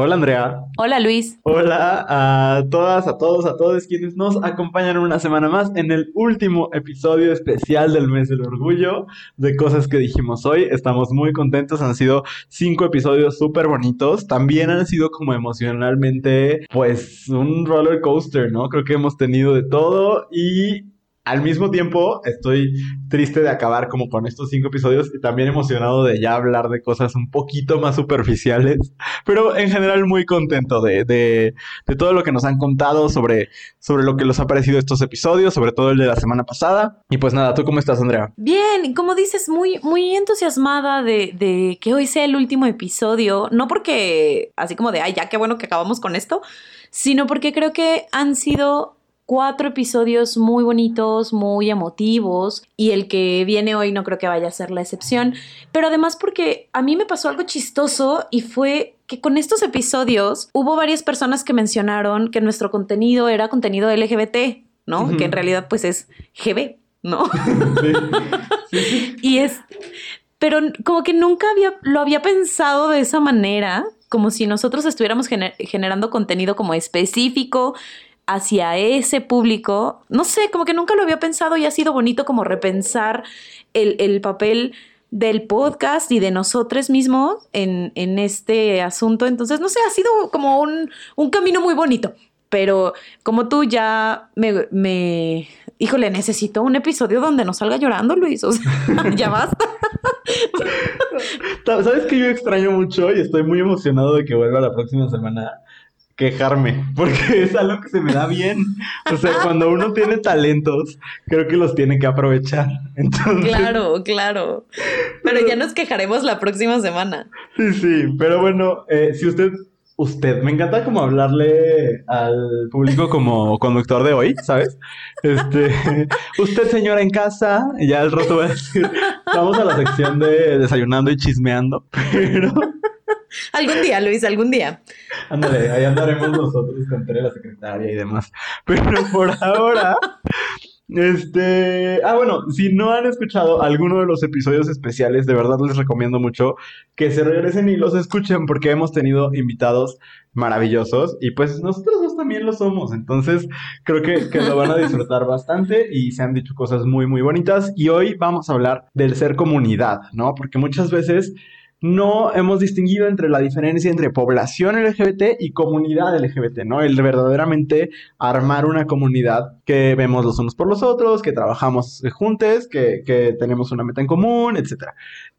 Hola Andrea. Hola Luis. Hola a todas, a todos, a todos quienes nos acompañan una semana más en el último episodio especial del mes del orgullo de cosas que dijimos hoy. Estamos muy contentos, han sido cinco episodios súper bonitos. También han sido como emocionalmente, pues un roller coaster, ¿no? Creo que hemos tenido de todo y al mismo tiempo, estoy triste de acabar como con estos cinco episodios y también emocionado de ya hablar de cosas un poquito más superficiales, pero en general muy contento de, de, de todo lo que nos han contado sobre, sobre lo que les ha parecido estos episodios, sobre todo el de la semana pasada. Y pues nada, ¿tú cómo estás, Andrea? Bien, como dices, muy, muy entusiasmada de, de que hoy sea el último episodio, no porque así como de, ay, ya qué bueno que acabamos con esto, sino porque creo que han sido cuatro episodios muy bonitos, muy emotivos y el que viene hoy no creo que vaya a ser la excepción, pero además porque a mí me pasó algo chistoso y fue que con estos episodios hubo varias personas que mencionaron que nuestro contenido era contenido LGBT, ¿no? Que en realidad pues es GB, ¿no? y es, pero como que nunca había, lo había pensado de esa manera, como si nosotros estuviéramos generando contenido como específico hacia ese público, no sé, como que nunca lo había pensado y ha sido bonito como repensar el, papel del podcast y de nosotros mismos en, este asunto. Entonces, no sé, ha sido como un, camino muy bonito. Pero como tú ya me, me, Híjole, necesito un episodio donde no salga llorando, Luis. O sea, ya basta. ¿Sabes que yo extraño mucho y estoy muy emocionado de que vuelva la próxima semana? Quejarme, porque es algo que se me da bien. O sea, cuando uno tiene talentos, creo que los tiene que aprovechar. Entonces... Claro, claro. Pero, ya nos quejaremos la próxima semana. Sí, sí, pero bueno, eh, si usted, usted, me encanta como hablarle al público como conductor de hoy, ¿sabes? Este, usted señora en casa, ya el rato va a decir, vamos a la sección de desayunando y chismeando, pero... algún día, Luis, algún día. Ándale, ahí andaremos nosotros con la secretaria y demás. Pero por ahora, este, ah, bueno, si no han escuchado alguno de los episodios especiales, de verdad les recomiendo mucho que se regresen y los escuchen porque hemos tenido invitados maravillosos y pues nosotros dos también lo somos, entonces creo que, que lo van a disfrutar bastante y se han dicho cosas muy, muy bonitas y hoy vamos a hablar del ser comunidad, ¿no? Porque muchas veces no hemos distinguido entre la diferencia entre población LGBT y comunidad LGBT, ¿no? El verdaderamente armar una comunidad que vemos los unos por los otros, que trabajamos juntos, que, que tenemos una meta en común, etc.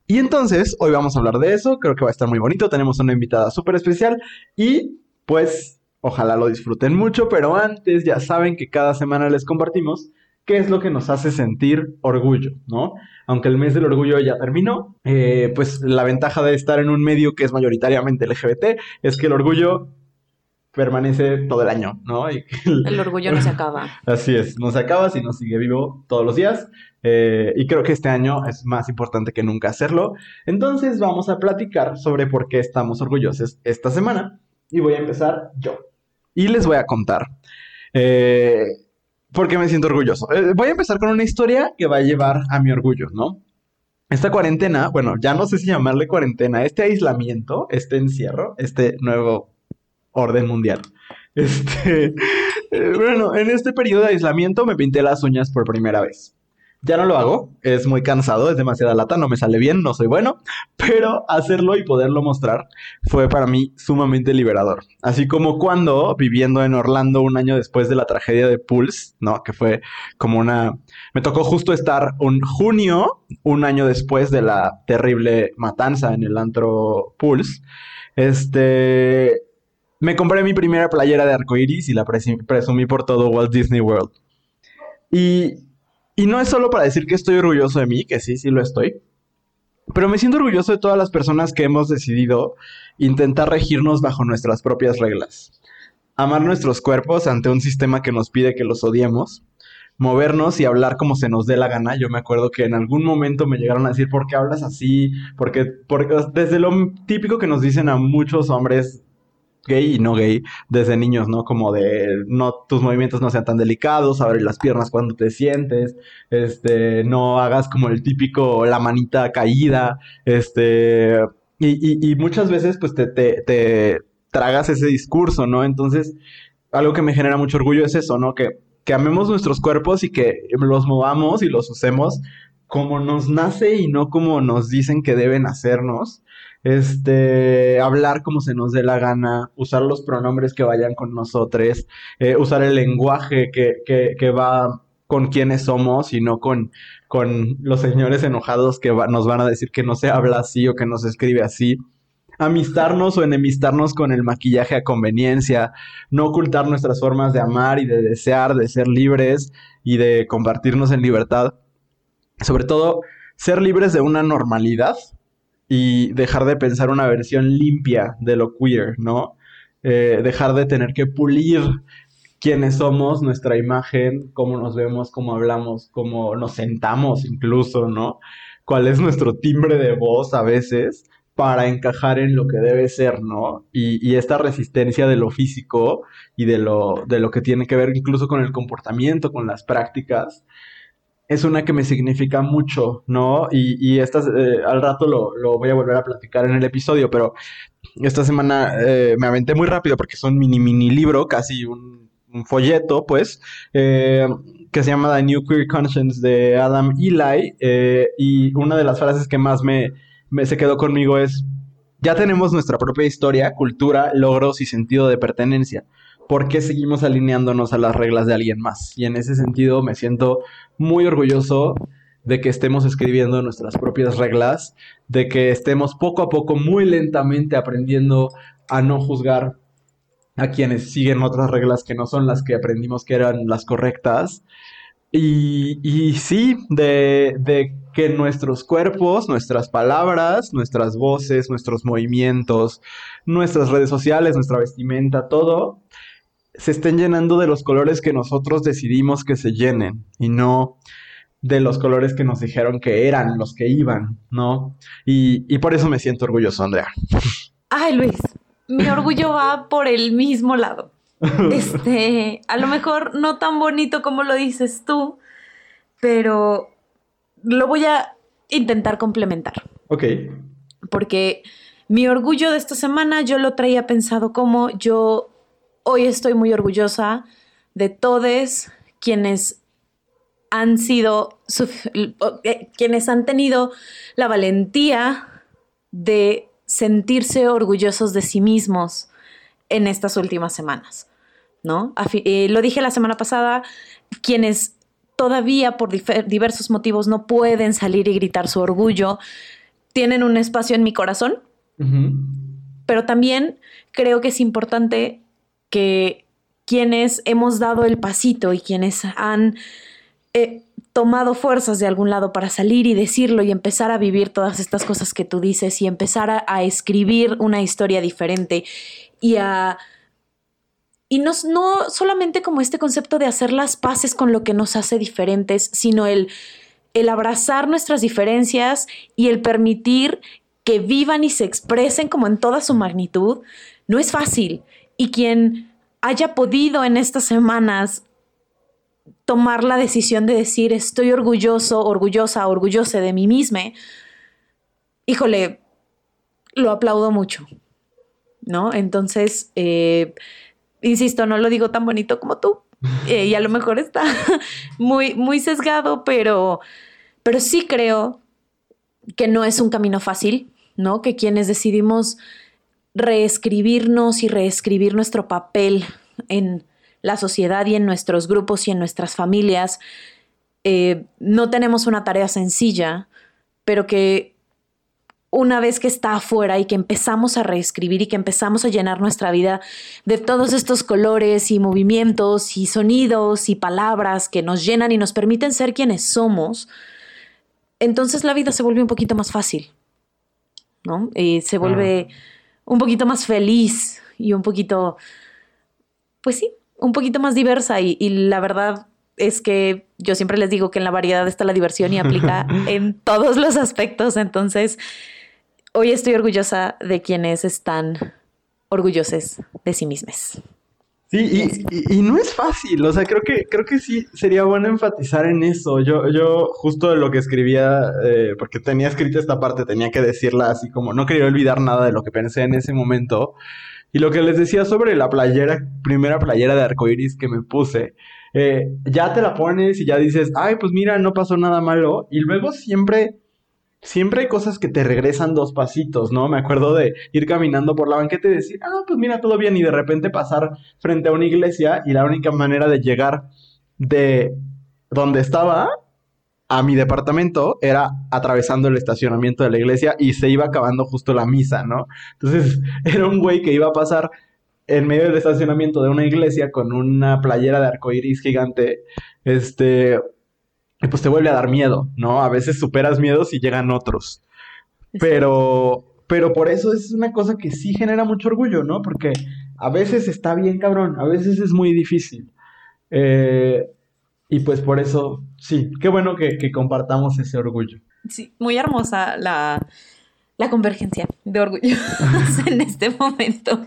Y entonces, hoy vamos a hablar de eso, creo que va a estar muy bonito, tenemos una invitada súper especial y pues ojalá lo disfruten mucho, pero antes ya saben que cada semana les compartimos qué es lo que nos hace sentir orgullo, ¿no? Aunque el mes del orgullo ya terminó, eh, pues la ventaja de estar en un medio que es mayoritariamente LGBT es que el orgullo permanece todo el año, ¿no? el, orgullo no se acaba. Así es, no se acaba, sino sigue vivo todos los días. Eh, y creo que este año es más importante que nunca hacerlo. Entonces vamos a platicar sobre por qué estamos orgullosos esta semana. Y voy a empezar yo. Y les voy a contar. Eh, porque me siento orgulloso. Eh, voy a empezar con una historia que va a llevar a mi orgullo, ¿no? Esta cuarentena, bueno, ya no sé si llamarle cuarentena, este aislamiento, este encierro, este nuevo orden mundial. Este, eh, bueno, en este periodo de aislamiento me pinté las uñas por primera vez. Ya no lo hago, es muy cansado, es demasiada lata, no me sale bien, no soy bueno, pero hacerlo y poderlo mostrar fue para mí sumamente liberador. Así como cuando, viviendo en Orlando un año después de la tragedia de Pulse, ¿no? Que fue como una... Me tocó justo estar un junio, un año después de la terrible matanza en el antro Pulse. Este... Me compré mi primera playera de arcoiris y la presumí por todo Walt Disney World. Y y no es solo para decir que estoy orgulloso de mí, que sí, sí lo estoy. Pero me siento orgulloso de todas las personas que hemos decidido intentar regirnos bajo nuestras propias reglas. Amar nuestros cuerpos ante un sistema que nos pide que los odiemos. Movernos y hablar como se nos dé la gana. Yo me acuerdo que en algún momento me llegaron a decir, ¿por qué hablas así? Porque, porque desde lo típico que nos dicen a muchos hombres gay y no gay desde niños, ¿no? Como de no tus movimientos no sean tan delicados, abrir las piernas cuando te sientes, este, no hagas como el típico la manita caída, este, y, y, muchas veces pues te, te, te, tragas ese discurso, ¿no? Entonces, algo que me genera mucho orgullo es eso, ¿no? Que, que amemos nuestros cuerpos y que los movamos y los usemos como nos nace y no como nos dicen que deben hacernos. Este, hablar como se nos dé la gana, usar los pronombres que vayan con nosotros, eh, usar el lenguaje que, que, que, va con quienes somos y no con, con los señores enojados que nos van a decir que no se habla así o que no se escribe así amistarnos o enemistarnos con el maquillaje a conveniencia, no ocultar nuestras formas de amar y de desear, de ser libres y de compartirnos en libertad. Sobre todo, ser libres de una normalidad y dejar de pensar una versión limpia de lo queer, ¿no? Eh, dejar de tener que pulir quiénes somos, nuestra imagen, cómo nos vemos, cómo hablamos, cómo nos sentamos incluso, ¿no? Cuál es nuestro timbre de voz a veces para encajar en lo que debe ser, ¿no? Y, esta resistencia de lo físico y de lo, de lo que tiene que ver incluso con el comportamiento, con las prácticas, es una que me significa mucho, ¿no? Y, y estas, eh, al rato lo, voy a volver a platicar en el episodio, pero esta semana eh, me aventé muy rápido porque es un mini, mini libro, casi un, folleto, pues, eh, que se llama The New Queer Conscience de Adam Eli, y una de las frases que más me me, se quedó conmigo es, ya tenemos nuestra propia historia, cultura, logros y sentido de pertenencia. ¿Por qué seguimos alineándonos a las reglas de alguien más? Y en ese sentido me siento muy orgulloso de que estemos escribiendo nuestras propias reglas, de que estemos poco a poco, muy lentamente aprendiendo a no juzgar a quienes siguen otras reglas que no son las que aprendimos que eran las correctas. Y, sí, de que nuestros cuerpos, nuestras palabras, nuestras voces, nuestros movimientos, nuestras redes sociales, nuestra vestimenta, todo, se estén llenando de los colores que nosotros decidimos que se llenen y no de los colores que nos dijeron que eran los que iban, ¿no? Y, y por eso me siento orgulloso, Andrea. Ay, Luis, mi orgullo va por el mismo lado. Este, a lo mejor no tan bonito como lo dices tú, pero lo voy a intentar complementar. Ok. Porque mi orgullo de esta semana yo lo traía pensado como yo hoy estoy muy orgullosa de todos quienes han sido, eh, quienes han tenido la valentía de sentirse orgullosos de sí mismos en estas últimas semanas, ¿no? Eh, lo dije la semana pasada, quienes todavía por diversos motivos no pueden salir y gritar su orgullo, tienen un espacio en mi corazón, pero también creo que es importante que quienes hemos dado el pasito y quienes han eh, tomado fuerzas de algún lado para salir y decirlo y empezar a vivir todas estas cosas que tú dices y empezar a escribir una historia diferente y a y no, no solamente como este concepto de hacer las paces con lo que nos hace diferentes, sino el, el abrazar nuestras diferencias y el permitir que vivan y se expresen como en toda su magnitud, no es fácil. Y quien haya podido en estas semanas tomar la decisión de decir estoy orgulloso, orgullosa, orgullosa de mí misma, híjole, lo aplaudo mucho, ¿no? Entonces, eh, insisto, no lo digo tan bonito como tú. Eh, y a lo mejor está muy, muy sesgado, pero, pero sí creo que no es un camino fácil, ¿no? Que quienes decidimos reescribirnos y reescribir nuestro papel en la sociedad y en nuestros grupos y en nuestras familias, eh, no tenemos una tarea sencilla, pero que una vez que está afuera y que empezamos a reescribir y que empezamos a llenar nuestra vida de todos estos colores y movimientos y sonidos y palabras que nos llenan y nos permiten ser quienes somos, entonces la vida se vuelve un poquito más fácil, ¿no? Y se vuelve un poquito más feliz y un poquito, pues sí, un poquito más diversa y, y la verdad es que yo siempre les digo que en la variedad está la diversión y aplica en todos los aspectos, entonces hoy estoy orgullosa de quienes están orgullosos de sí mismos. Sí, y, no es fácil, o sea, creo que, creo que sí sería bueno enfatizar en eso. Yo, yo justo de lo que escribía, eh, porque tenía escrita esta parte, tenía que decirla así como, no quería olvidar nada de lo que pensé en ese momento. Y lo que les decía sobre la playera, primera playera de arcoiris que me puse, eh, ya te la pones y ya dices, ay, pues mira, no pasó nada malo. Y luego siempre, siempre hay cosas que te regresan dos pasitos, ¿no? Me acuerdo de ir caminando por la banqueta y decir, ah, pues mira, todo bien. Y de repente pasar frente a una iglesia y la única manera de llegar de donde estaba a mi departamento era atravesando el estacionamiento de la iglesia y se iba acabando justo la misa, ¿no? Entonces era un güey que iba a pasar en medio del estacionamiento de una iglesia con una playera de arcoiris gigante, este, pues te vuelve a dar miedo, ¿no? A veces superas miedos y llegan otros. Pero, pero por eso es una cosa que sí genera mucho orgullo, ¿no? Porque a veces está bien cabrón, a veces es muy difícil. Eh, y pues por eso, sí, qué bueno que, compartamos ese orgullo. Sí, muy hermosa la, convergencia de orgullo en este momento.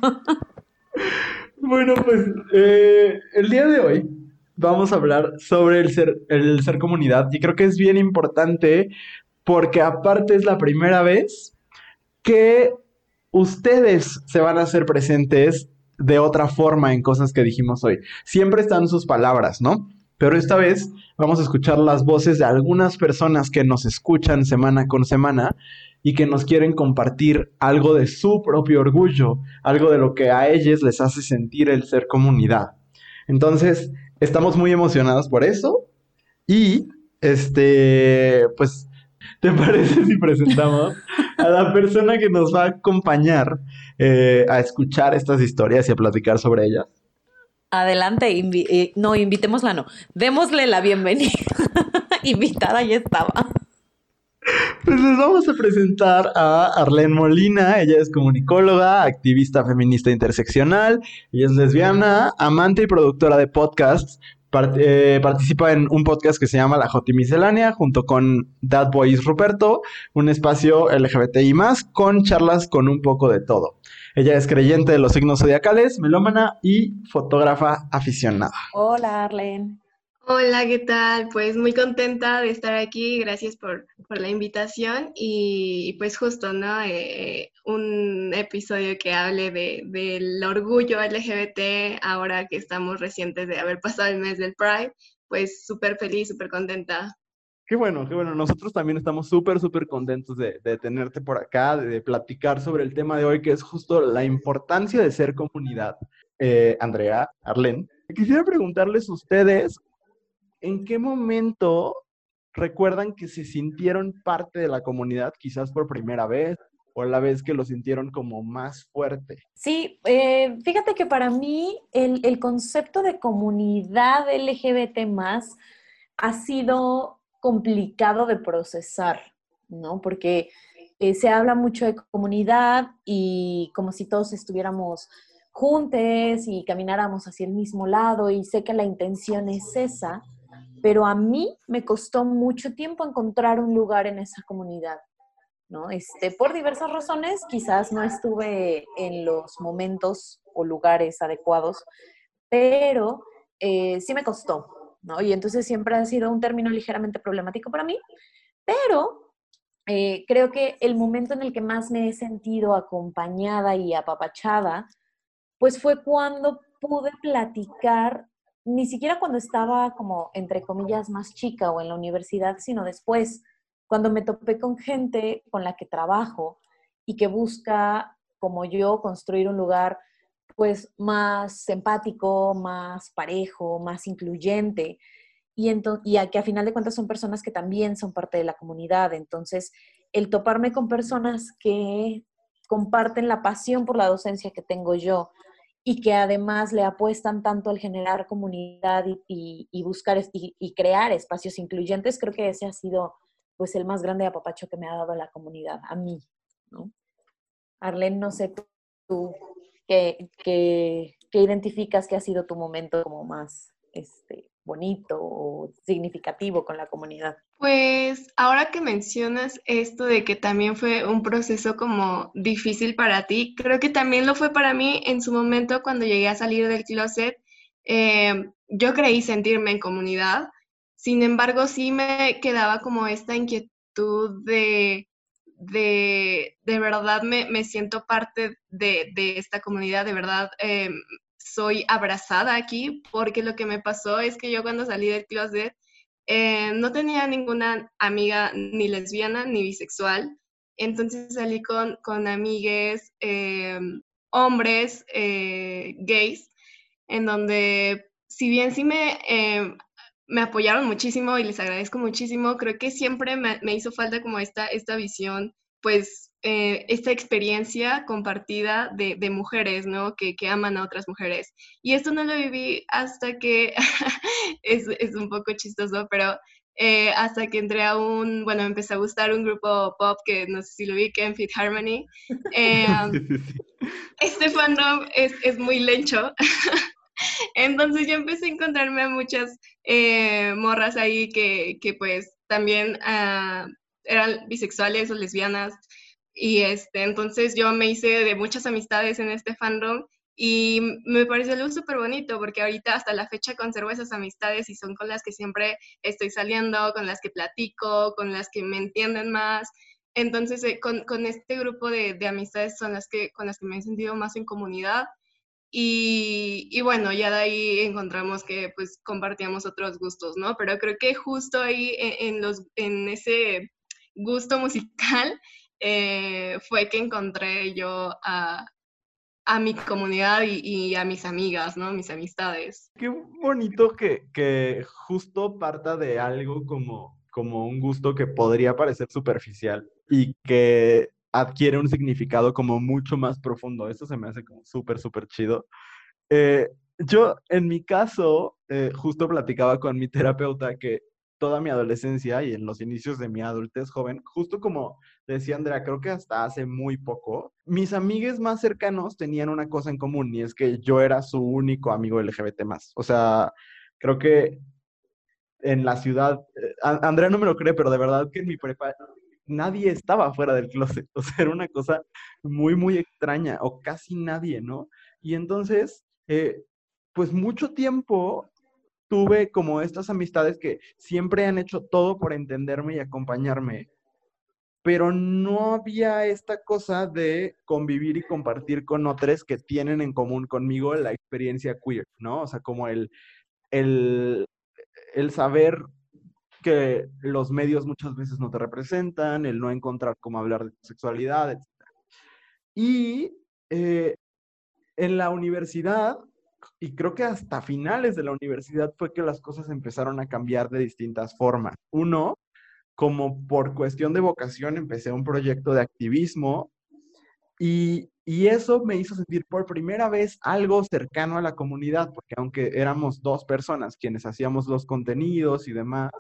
bueno, pues eh, el día de hoy vamos a hablar sobre el ser, el ser comunidad y creo que es bien importante porque aparte es la primera vez que ustedes se van a hacer presentes de otra forma en cosas que dijimos hoy. Siempre están sus palabras, ¿no? Pero esta vez vamos a escuchar las voces de algunas personas que nos escuchan semana con semana y que nos quieren compartir algo de su propio orgullo, algo de lo que a ellos les hace sentir el ser comunidad. Entonces, estamos muy emocionados por eso y, este, pues, ¿te parece si presentamos a la persona que nos va a acompañar eh, a escuchar estas historias y a platicar sobre ellas? Adelante, eh, no, invitémosla, no. Démosle la bienvenida. Invitada ya estaba. Pues les vamos a presentar a Arlene Molina. Ella es comunicóloga, activista feminista interseccional. Ella es lesbiana, amante y productora de podcasts. Eh, participa en un podcast que se llama La Joti Miscelánea junto con That Boys Ruperto, un espacio LGBTI más con charlas con un poco de todo. Ella es creyente de los signos zodiacales, melómana y fotógrafa aficionada. Hola, Arlene. Hola, ¿qué tal? Pues muy contenta de estar aquí, gracias por, la invitación y pues justo, ¿no? Eh, un episodio que hable de, del orgullo LGBT ahora que estamos recientes de haber pasado el mes del Pride, pues súper feliz, súper contenta Qué bueno, qué bueno. Nosotros también estamos súper, súper contentos de, tenerte por acá, de, platicar sobre el tema de hoy, que es justo la importancia de ser comunidad. Eh, Andrea, Arlen, quisiera preguntarles a ustedes, ¿en qué momento recuerdan que se sintieron parte de la comunidad, quizás por primera vez, o la vez que lo sintieron como más fuerte? Sí, eh, fíjate que para mí el, concepto de comunidad LGBT más ha sido complicado de procesar, ¿no? Porque eh, se habla mucho de comunidad y como si todos estuviéramos juntos y camináramos hacia el mismo lado y sé que la intención es esa, pero a mí me costó mucho tiempo encontrar un lugar en esa comunidad, ¿no? Este, por diversas razones, quizás no estuve en los momentos o lugares adecuados, pero eh, sí me costó, ¿no? Y entonces siempre ha sido un término ligeramente problemático para mí, pero eh, creo que el momento en el que más me he sentido acompañada y apapachada, pues fue cuando pude platicar, ni siquiera cuando estaba como, entre comillas, más chica o en la universidad, sino después, cuando me topé con gente con la que trabajo y que busca, como yo, construir un lugar pues más empático, más parejo, más incluyente. Y, y a que a final de cuentas son personas que también son parte de la comunidad. Entonces, el toparme con personas que comparten la pasión por la docencia que tengo yo y que además le apuestan tanto al generar comunidad y, buscar y, crear espacios incluyentes, creo que ese ha sido pues el más grande apapacho que me ha dado la comunidad, a mí, ¿no? Arlene, no sé tú que, identificas que ha sido tu momento como más este, bonito o significativo con la comunidad? Pues ahora que mencionas esto de que también fue un proceso como difícil para ti, creo que también lo fue para mí en su momento cuando llegué a salir del closet. Eh, yo creí sentirme en comunidad, sin embargo sí me quedaba como esta inquietud de de, de verdad me, me siento parte de, de, esta comunidad, de verdad eh, soy abrazada aquí, porque lo que me pasó es que yo cuando salí del closet eh, no tenía ninguna amiga ni lesbiana ni bisexual, entonces salí con, con amigues eh, hombres gays, en donde si bien sí me me apoyaron muchísimo y les agradezco muchísimo. Creo que siempre me, hizo falta como esta, esta visión, pues eh, esta experiencia compartida de, mujeres, ¿no? Que, aman a otras mujeres. Y esto no lo viví hasta que, es, un poco chistoso, pero eh, hasta que entré a un, bueno, empecé a gustar un grupo pop que no sé si lo vi, que en Fit Harmony. Eh, este fandom es, es muy lencho. Entonces yo empecé a encontrarme a muchas eh, morras ahí que, que pues también ah, eran bisexuales o lesbianas. Y este, entonces yo me hice de muchas amistades en este fandom y me pareció algo súper bonito porque ahorita hasta la fecha conservo esas amistades y son con las que siempre estoy saliendo, con las que platico, con las que me entienden más. Entonces, eh, con, con, este grupo de, de, amistades son las que, con las que me he sentido más en comunidad y, bueno, ya de ahí encontramos que pues compartíamos otros gustos, ¿no? Pero creo que justo ahí e, en, los, en ese gusto musical eh, fue que encontré yo a, mi comunidad y, a mis amigas, ¿no? Mis amistades. Qué bonito que, que justo parta de algo como, como un gusto que podría parecer superficial y que adquiere un significado como mucho más profundo. Eso se me hace como súper, súper chido. Eh, yo, en mi caso, eh, justo platicaba con mi terapeuta que toda mi adolescencia y en los inicios de mi adultez joven, justo como decía Andrea, creo que hasta hace muy poco, mis amigues más cercanos tenían una cosa en común y es que yo era su único amigo LGBT más. O sea, creo que en la ciudad, eh, Andrea no me lo cree, pero de verdad que en mi prepa nadie estaba fuera del closet, o sea, era una cosa muy, muy extraña, o casi nadie, ¿no? Y entonces, eh, pues mucho tiempo tuve como estas amistades que siempre han hecho todo por entenderme y acompañarme, pero no había esta cosa de convivir y compartir con otros que tienen en común conmigo la experiencia queer, ¿no? O sea, como el, el, el saber que los medios muchas veces no te representan, el no encontrar cómo hablar de tu sexualidad, etc. Y eh, en la universidad, y creo que hasta finales de la universidad fue que las cosas empezaron a cambiar de distintas formas. Uno, como por cuestión de vocación, empecé un proyecto de activismo y, y, eso me hizo sentir por primera vez algo cercano a la comunidad, porque aunque éramos dos personas quienes hacíamos los contenidos y demás,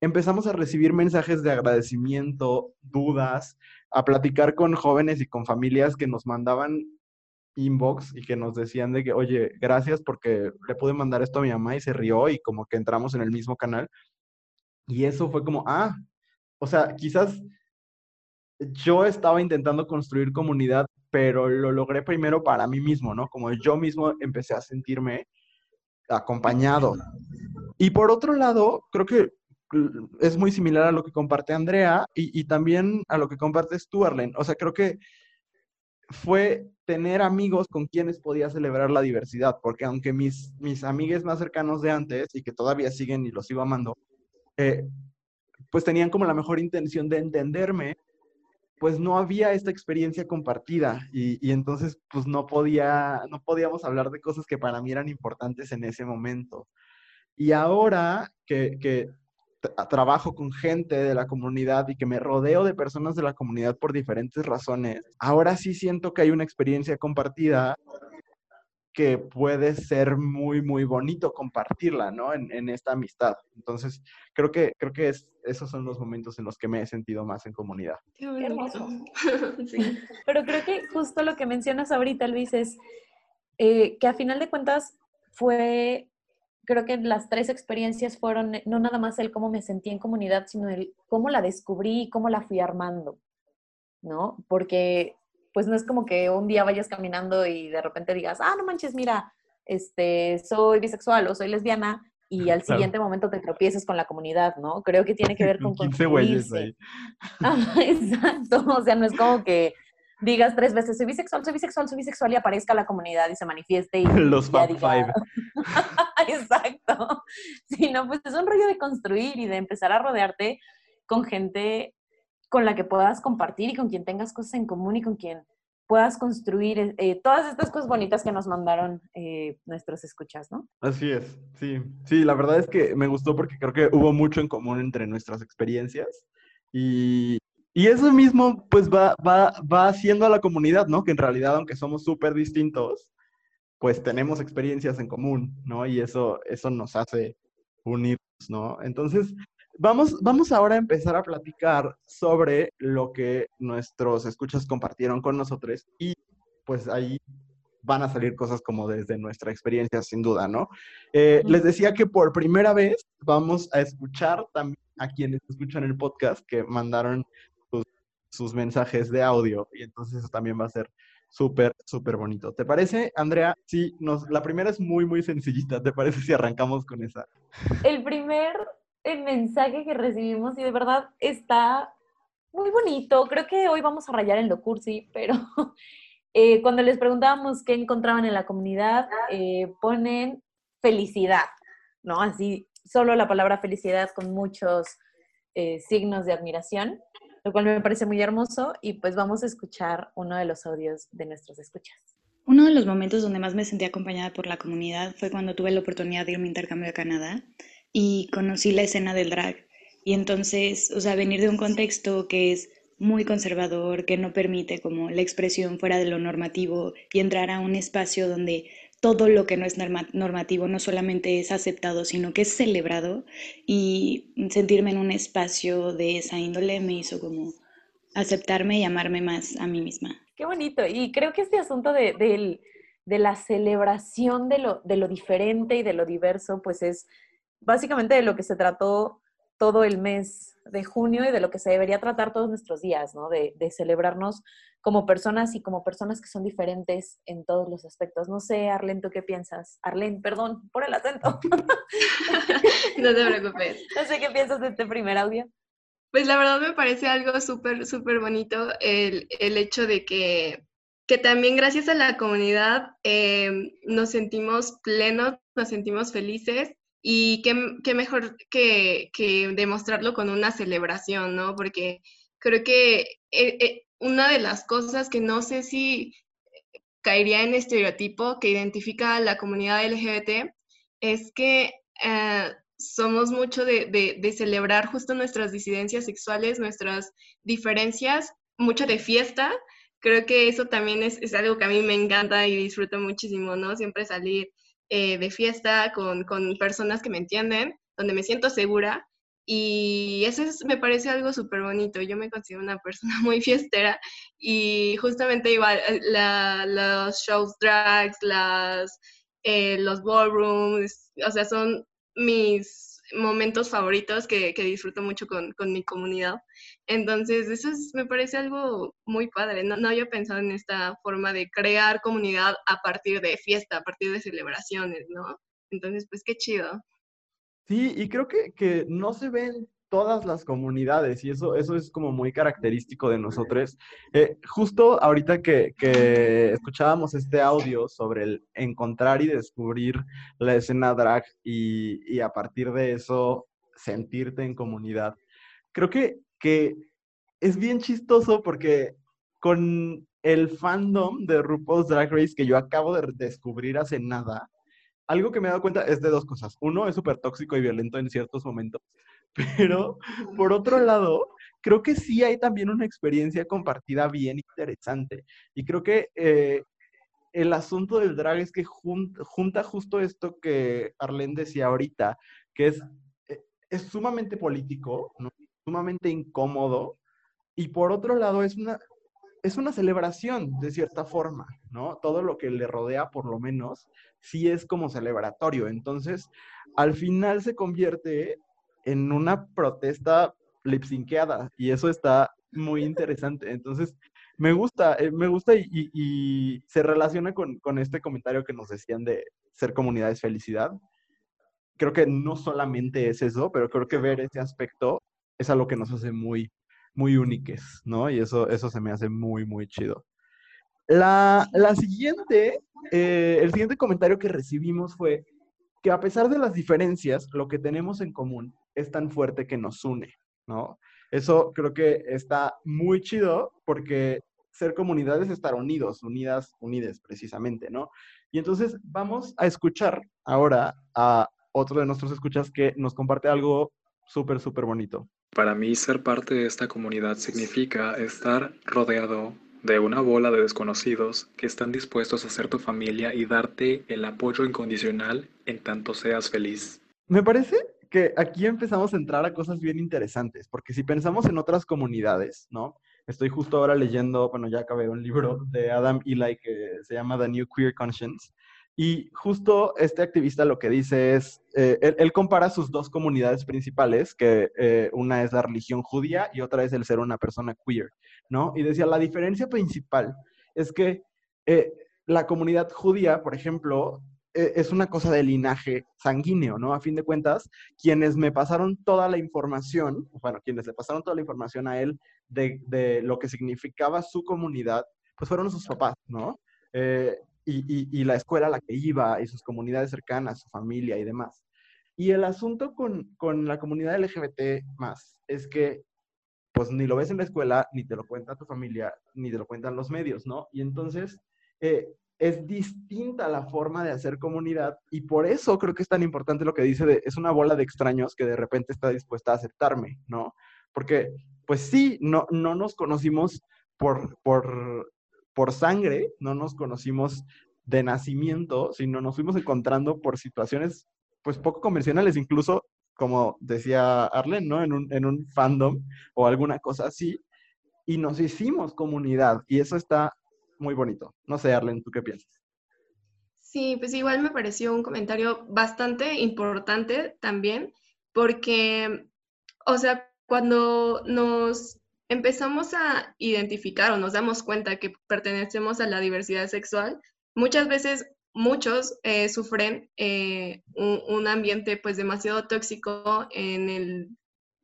empezamos a recibir mensajes de agradecimiento, dudas, a platicar con jóvenes y con familias que nos mandaban inbox y que nos decían de que, oye, gracias porque le pude mandar esto a mi mamá y se rió y como que entramos en el mismo canal. Y eso fue como, ah, o sea, quizás yo estaba intentando construir comunidad, pero lo logré primero para mí mismo, ¿no? Como yo mismo empecé a sentirme acompañado. Y por otro lado, creo que es muy similar a lo que comparte Andrea y, también a lo que compartes tú, Arlen. O sea, creo que fue tener amigos con quienes podía celebrar la diversidad, porque aunque mis, mis amigues más cercanos de antes y que todavía siguen y los sigo amando, eh, pues tenían como la mejor intención de entenderme, pues no había esta experiencia compartida y, entonces pues no podía, no podíamos hablar de cosas que para mí eran importantes en ese momento. Y ahora que trabajo con gente de la comunidad y que me rodeo de personas de la comunidad por diferentes razones, ahora sí siento que hay una experiencia compartida que puede ser muy, muy bonito compartirla, ¿no? En, esta amistad. Entonces, creo que, creo que es, esos son los momentos en los que me he sentido más en comunidad. Qué hermoso. sí. Pero creo que justo lo que mencionas ahorita, Luis, es eh, que a final de cuentas fue creo que las tres experiencias fueron eh, no nada más el cómo me sentí en comunidad, sino el cómo la descubrí y cómo la fui armando, ¿no? Porque pues no es como que un día vayas caminando y de repente digas, ah, no manches, mira, este, soy bisexual o soy lesbiana, y al siguiente momento te tropieces con la comunidad, ¿no? Creo que tiene que ver con 15 güeyes ahí. exacto, o sea, no es como que digas tres veces soy bisexual, soy bisexual, soy bisexual y aparezca la comunidad y se manifieste y los Fab Five. exacto. Sí, no, pues es un rollo de construir y de empezar a rodearte con gente con la que puedas compartir y con quien tengas cosas en común y con quien puedas construir eh, eh, todas estas cosas bonitas que nos mandaron eh, nuestros escuchas, ¿no? Así es, sí. Sí, la verdad es que me gustó porque creo que hubo mucho en común entre nuestras experiencias y, y eso mismo pues va, va, va haciendo a la comunidad, ¿no? Que en realidad, aunque somos súper distintos, pues tenemos experiencias en común, ¿no? Y eso, eso nos hace unirnos, ¿no? Entonces, Vamos, vamos ahora a empezar a platicar sobre lo que nuestros escuchas compartieron con nosotros y pues ahí van a salir cosas como desde nuestra experiencia, sin duda, ¿no? Eh, les decía que por primera vez vamos a escuchar también a quienes escuchan el podcast que mandaron sus, mensajes de audio y entonces eso también va a ser súper, súper bonito. ¿Te parece, Andrea? Sí, nos, la primera es muy, muy sencillita. ¿Te parece si arrancamos con esa? El primer el mensaje que recibimos y de verdad está muy bonito. Creo que hoy vamos a rayar en lo cursi, pero eh, cuando les preguntábamos qué encontraban en la comunidad, eh, ponen felicidad, ¿no? Así, solo la palabra felicidad con muchos eh, signos de admiración, lo cual me parece muy hermoso y pues vamos a escuchar uno de los audios de nuestros escuchas. Uno de los momentos donde más me sentí acompañada por la comunidad fue cuando tuve la oportunidad de ir a intercambio a Canadá y conocí la escena del drag. Y entonces, o sea, venir de un contexto que es muy conservador, que no permite como la expresión fuera de lo normativo y entrar a un espacio donde todo lo que no es normativo no solamente es aceptado, sino que es celebrado y sentirme en un espacio de esa índole me hizo como aceptarme y amarme más a mí misma. Qué bonito. Y creo que este asunto de, de la celebración de lo, de lo diferente y de lo diverso, pues es básicamente de lo que se trató todo el mes de junio y de lo que se debería tratar todos nuestros días, ¿no? De, celebrarnos como personas y como personas que son diferentes en todos los aspectos. No sé, Arlen, ¿tú qué piensas? Arlen, perdón por el acento. no te preocupes. No sé qué piensas de este primer audio. Pues la verdad me parece algo súper, súper bonito el, hecho de que, que también gracias a la comunidad eh, nos sentimos plenos, nos sentimos felices y qué, mejor que, demostrarlo con una celebración, ¿no? Porque creo que eh, eh, una de las cosas que no sé si caería en estereotipo que identifica a la comunidad LGBT es que eh, somos mucho de, celebrar justo nuestras disidencias sexuales, nuestras diferencias, mucho de fiesta. Creo que eso también es, es algo que a mí me encanta y disfruto muchísimo, ¿no? Siempre salir eh, de fiesta con, con, personas que me entienden, donde me siento segura. Y eso me parece algo súper bonito. Yo me considero una persona muy fiestera y justamente igual eh, los shows drags, las, eh, los ballrooms, o sea, son mis momentos favoritos que, disfruto mucho con, mi comunidad. Entonces, eso me parece algo muy padre. No, no había pensado en esta forma de crear comunidad a partir de fiesta, a partir de celebraciones, ¿no? Entonces, pues qué chido. Sí, y creo que, que no se ven todas las comunidades y eso, eso es como muy característico de nosotros. Eh, justo ahorita que, que, escuchábamos este audio sobre el encontrar y descubrir la escena drag y, y, a partir de eso sentirte en comunidad, creo que, que es bien chistoso porque con el fandom de RuPaul's Drag Race que yo acabo de descubrir hace nada, algo que me he dado cuenta es de dos cosas. Uno, es súper tóxico y violento en ciertos momentos. Pero, por otro lado, creo que sí hay también una experiencia compartida bien interesante. Y creo que eh, el asunto del drag es que junta justo esto que Arlene decía ahorita, que es, eh, es sumamente político, sumamente incómodo, y por otro lado es una, es una celebración de cierta forma, ¿no? Todo lo que le rodea, por lo menos, sí es como celebratorio. Entonces, al final se convierte en una protesta lipsinqueada y eso está muy interesante. Entonces, me gusta, eh, me gusta y, se relaciona con, este comentario que nos decían de ser comunidad es felicidad. creo que no solamente es eso, pero creo que ver ese aspecto es algo que nos hace muy, muy ¿no? Y eso, eso se me hace muy, muy chido. La, la siguiente, eh, el siguiente comentario que recibimos fue que a pesar de las diferencias, lo que tenemos en común es tan fuerte que nos une, ¿no? Eso creo que está muy chido porque ser comunidad es estar unidos, unidas, unides precisamente, ¿no? Y entonces vamos a escuchar ahora a otro de nuestros escuchas que nos comparte algo súper, súper bonito. Para mí ser parte de esta comunidad significa estar rodeado de una bola de desconocidos que están dispuestos a ser tu familia y darte el apoyo incondicional en tanto seas feliz. Me parece que aquí empezamos a entrar a cosas bien interesantes, porque si pensamos en otras comunidades, ¿no? Estoy justo ahora leyendo, bueno, ya acabé un libro de Adam Eli que se llama The New Queer Conscience, y justo este activista lo que dice es, eh, él, compara sus dos comunidades principales, que eh, una es la religión judía y otra es el ser una persona queer, ¿no? Y decía, la diferencia principal es que eh, la comunidad judía, por ejemplo, es una cosa de linaje sanguíneo, ¿no? A fin de cuentas, quienes me pasaron toda la información, bueno, quienes le pasaron toda la información a él de, de lo que significaba su comunidad, pues fueron sus papás, ¿no? Y, la escuela a la que iba y sus comunidades cercanas, su familia y demás. Y el asunto con, la comunidad LGBT más es que pues ni lo ves en la escuela, ni te lo cuenta tu familia, ni te lo cuentan los medios, ¿no? Y entonces eh, es distinta la forma de hacer comunidad y por eso creo que es tan importante lo que dice es una bola de extraños que de repente está dispuesta a aceptarme, ¿no? Porque pues sí, no, no nos conocimos por, por por sangre, no nos conocimos de nacimiento, sino nos fuimos encontrando por situaciones pues poco convencionales, incluso como decía Arlen, ¿no? En un, en un fandom o alguna cosa así, y nos hicimos comunidad, y eso está muy bonito. No sé, Arlen, ¿tú qué piensas? Sí, pues igual me pareció un comentario bastante importante también, porque, o sea, cuando nos empezamos a identificar o nos damos cuenta que pertenecemos a la diversidad sexual, muchas veces muchos eh, sufren eh, un, ambiente pues demasiado tóxico en el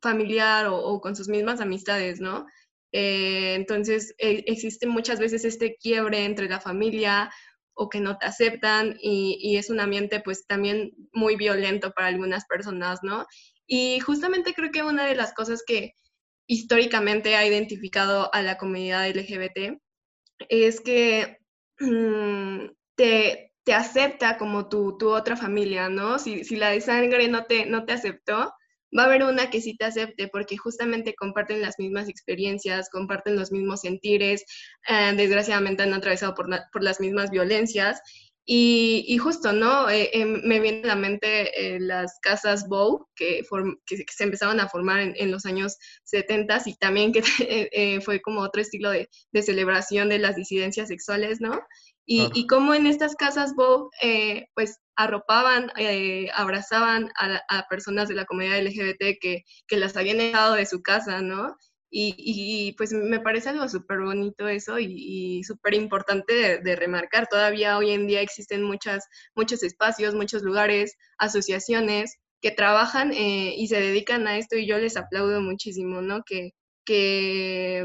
familiar o, con sus mismas amistades, ¿no? Eh, entonces existe muchas veces este quiebre entre la familia o que no te aceptan y, y, es un ambiente pues también muy violento para algunas personas, ¿no? Y justamente creo que una de las cosas que, históricamente ha identificado a la comunidad LGBT es que mm, te, te, acepta como tu, tu, otra familia, ¿no? Si, si, la de sangre no te, no te aceptó, va a haber una que sí te acepte porque justamente comparten las mismas experiencias, comparten los mismos sentires, eh, desgraciadamente han atravesado por, por las mismas violencias y, justo, ¿no? Eh, em, me viene a la mente eh, las casas Bow que, que, se empezaron a formar en, los años 70 y también que eh, fue como otro estilo de, de, celebración de las disidencias sexuales, ¿no? Y, y como en estas casas Bow, pues arropaban, abrazaban a, a, personas de la comunidad LGBT que, que las habían dejado de su casa, ¿no? Y, pues me parece algo súper bonito eso y, súper importante de, remarcar. Todavía hoy en día existen muchas, muchos espacios, muchos lugares, asociaciones que trabajan eh, y se dedican a esto y yo les aplaudo muchísimo, ¿no? Que, que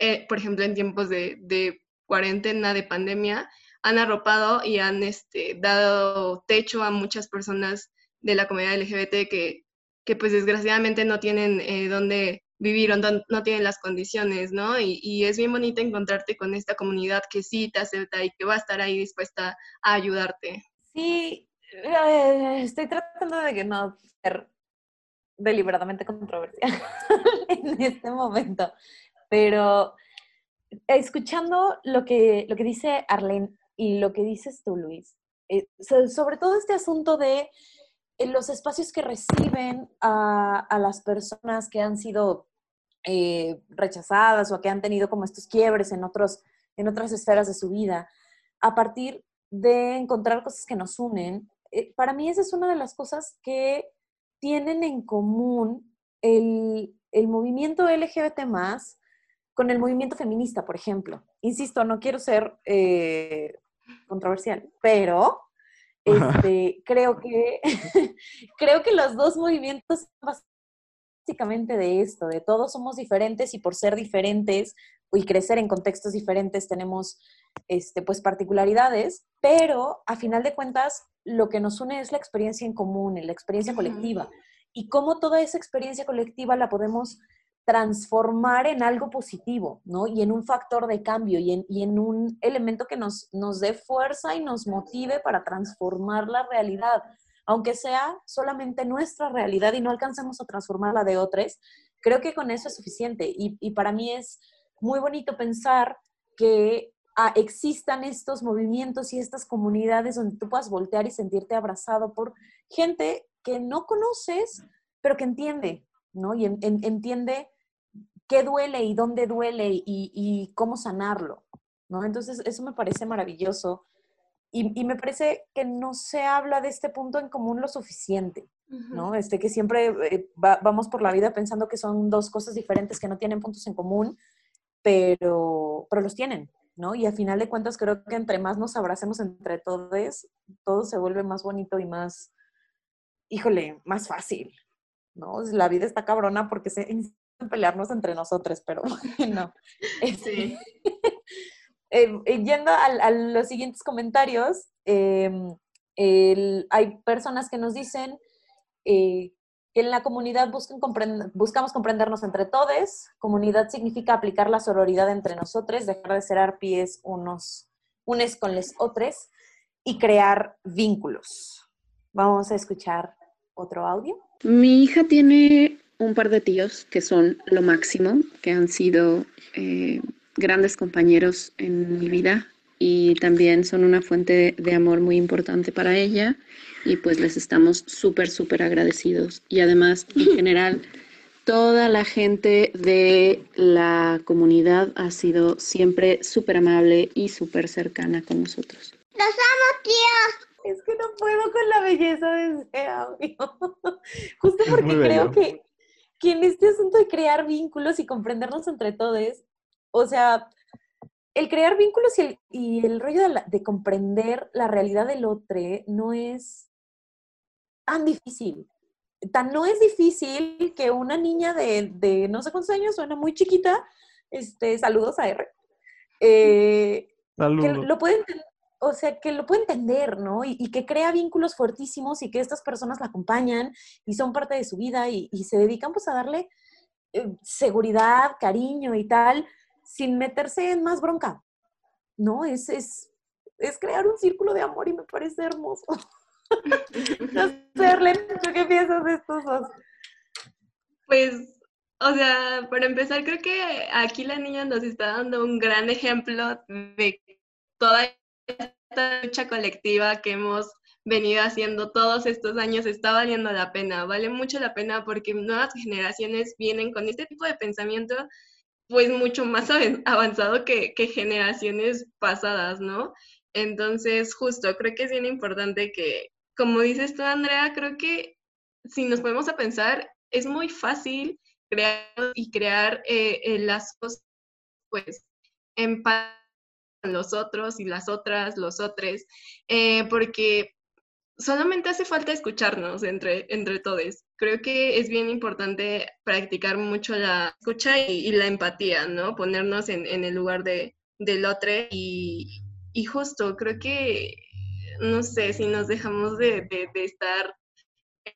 eh, por ejemplo, en tiempos de, de, cuarentena, de pandemia, han arropado y han este, dado techo a muchas personas de la comunidad LGBT que, que pues desgraciadamente no tienen eh, dónde vivir o no, tienen las condiciones, ¿no? Y, es bien bonito encontrarte con esta comunidad que sí te acepta y que va a estar ahí dispuesta a ayudarte. Sí, eh, estoy tratando de que no ser deliberadamente controversial en este momento, pero escuchando lo que, lo que dice Arlene y lo que dices tú, Luis, eh, sobre todo este asunto de en los espacios que reciben a, las personas que han sido eh, rechazadas o que han tenido como estos quiebres en, otros, en otras esferas de su vida, a partir de encontrar cosas que nos unen, eh, para mí esa es una de las cosas que tienen en común el, movimiento LGBT más con el movimiento feminista, por ejemplo. Insisto, no quiero ser eh, controversial, pero este, creo que creo que los dos movimientos básicamente de esto, de todos somos diferentes y por ser diferentes y crecer en contextos diferentes tenemos este, pues particularidades, pero a final de cuentas lo que nos une es la experiencia en común, la experiencia colectiva. Y cómo toda esa experiencia colectiva la podemos transformar en algo positivo, ¿no? Y en un factor de cambio y en, y en un elemento que nos, nos dé fuerza y nos motive para transformar la realidad, aunque sea solamente nuestra realidad y no alcancemos a transformar la de otros, creo que con eso es suficiente. Y, y para mí es muy bonito pensar que ah, existan estos movimientos y estas comunidades donde tú puedas voltear y sentirte abrazado por gente que no conoces, pero que entiende, ¿no? Y entiende qué duele y dónde duele y, cómo sanarlo, ¿no? Entonces, eso me parece maravilloso. Y, me parece que no se habla de este punto en común lo suficiente, ¿no? Este, que siempre eh, vamos por la vida pensando que son dos cosas diferentes que no tienen puntos en común, pero, pero los tienen, ¿no? Y al final de cuentas creo que entre más nos abracemos entre todos, todo se vuelve más bonito y más, híjole, más fácil, ¿no? La vida está cabrona porque se pelearnos entre nosotros, pero bueno. Este, eh, eh, yendo a, los siguientes comentarios, em, hay personas que nos dicen eh, que en la comunidad buscamos comprendernos entre todos. Comunidad significa aplicar la sororidad entre nosotros, dejar de ser arpies unos, unes con los otros y crear vínculos. Vamos a escuchar otro audio. Mi hija tiene un par de tíos que son lo máximo, que han sido eh, grandes compañeros en mi vida y también son una fuente de amor muy importante para ella y pues les estamos súper, súper agradecidos. Y además, en general, toda la gente de la comunidad ha sido siempre súper amable y súper cercana con nosotros. ¡Los amo, tíos! Es que no puedo con la belleza de ese audio. Justo porque creo que que en este asunto de crear vínculos y comprendernos entre todos, o sea, el crear vínculos y el, y el rollo de, comprender la realidad del otro no es tan difícil. Tan no es difícil que una niña de, de no sé cuántos años, suena muy chiquita, este, saludos a R, eh, que lo puede o sea, que lo puede entender, ¿no? Y, que crea vínculos fuertísimos y que estas personas la acompañan y son parte de su vida y, se dedican pues a darle eh, seguridad, cariño y tal, sin meterse en más bronca, ¿no? Es, es, es crear un círculo de amor y me parece hermoso. no sé, qué piensas de estos dos? Pues o sea, para empezar, creo que aquí la niña nos está dando un gran ejemplo de toda esta lucha colectiva que hemos venido haciendo todos estos años está valiendo la pena, vale mucho la pena porque nuevas generaciones vienen con este tipo de pensamiento pues mucho más avanzado que, generaciones pasadas, ¿no? Entonces, justo, creo que es bien importante que, como dices tú, Andrea, creo que si nos ponemos a pensar, es muy fácil crear y crear eh, eh, lazos, pues, en los otros y las otras, los otros, eh, porque solamente hace falta escucharnos entre, entre todos. Creo que es bien importante practicar mucho la escucha y, la empatía, ¿no? Ponernos en, el lugar de, del otro y, justo creo que, no sé, si nos dejamos de, estar,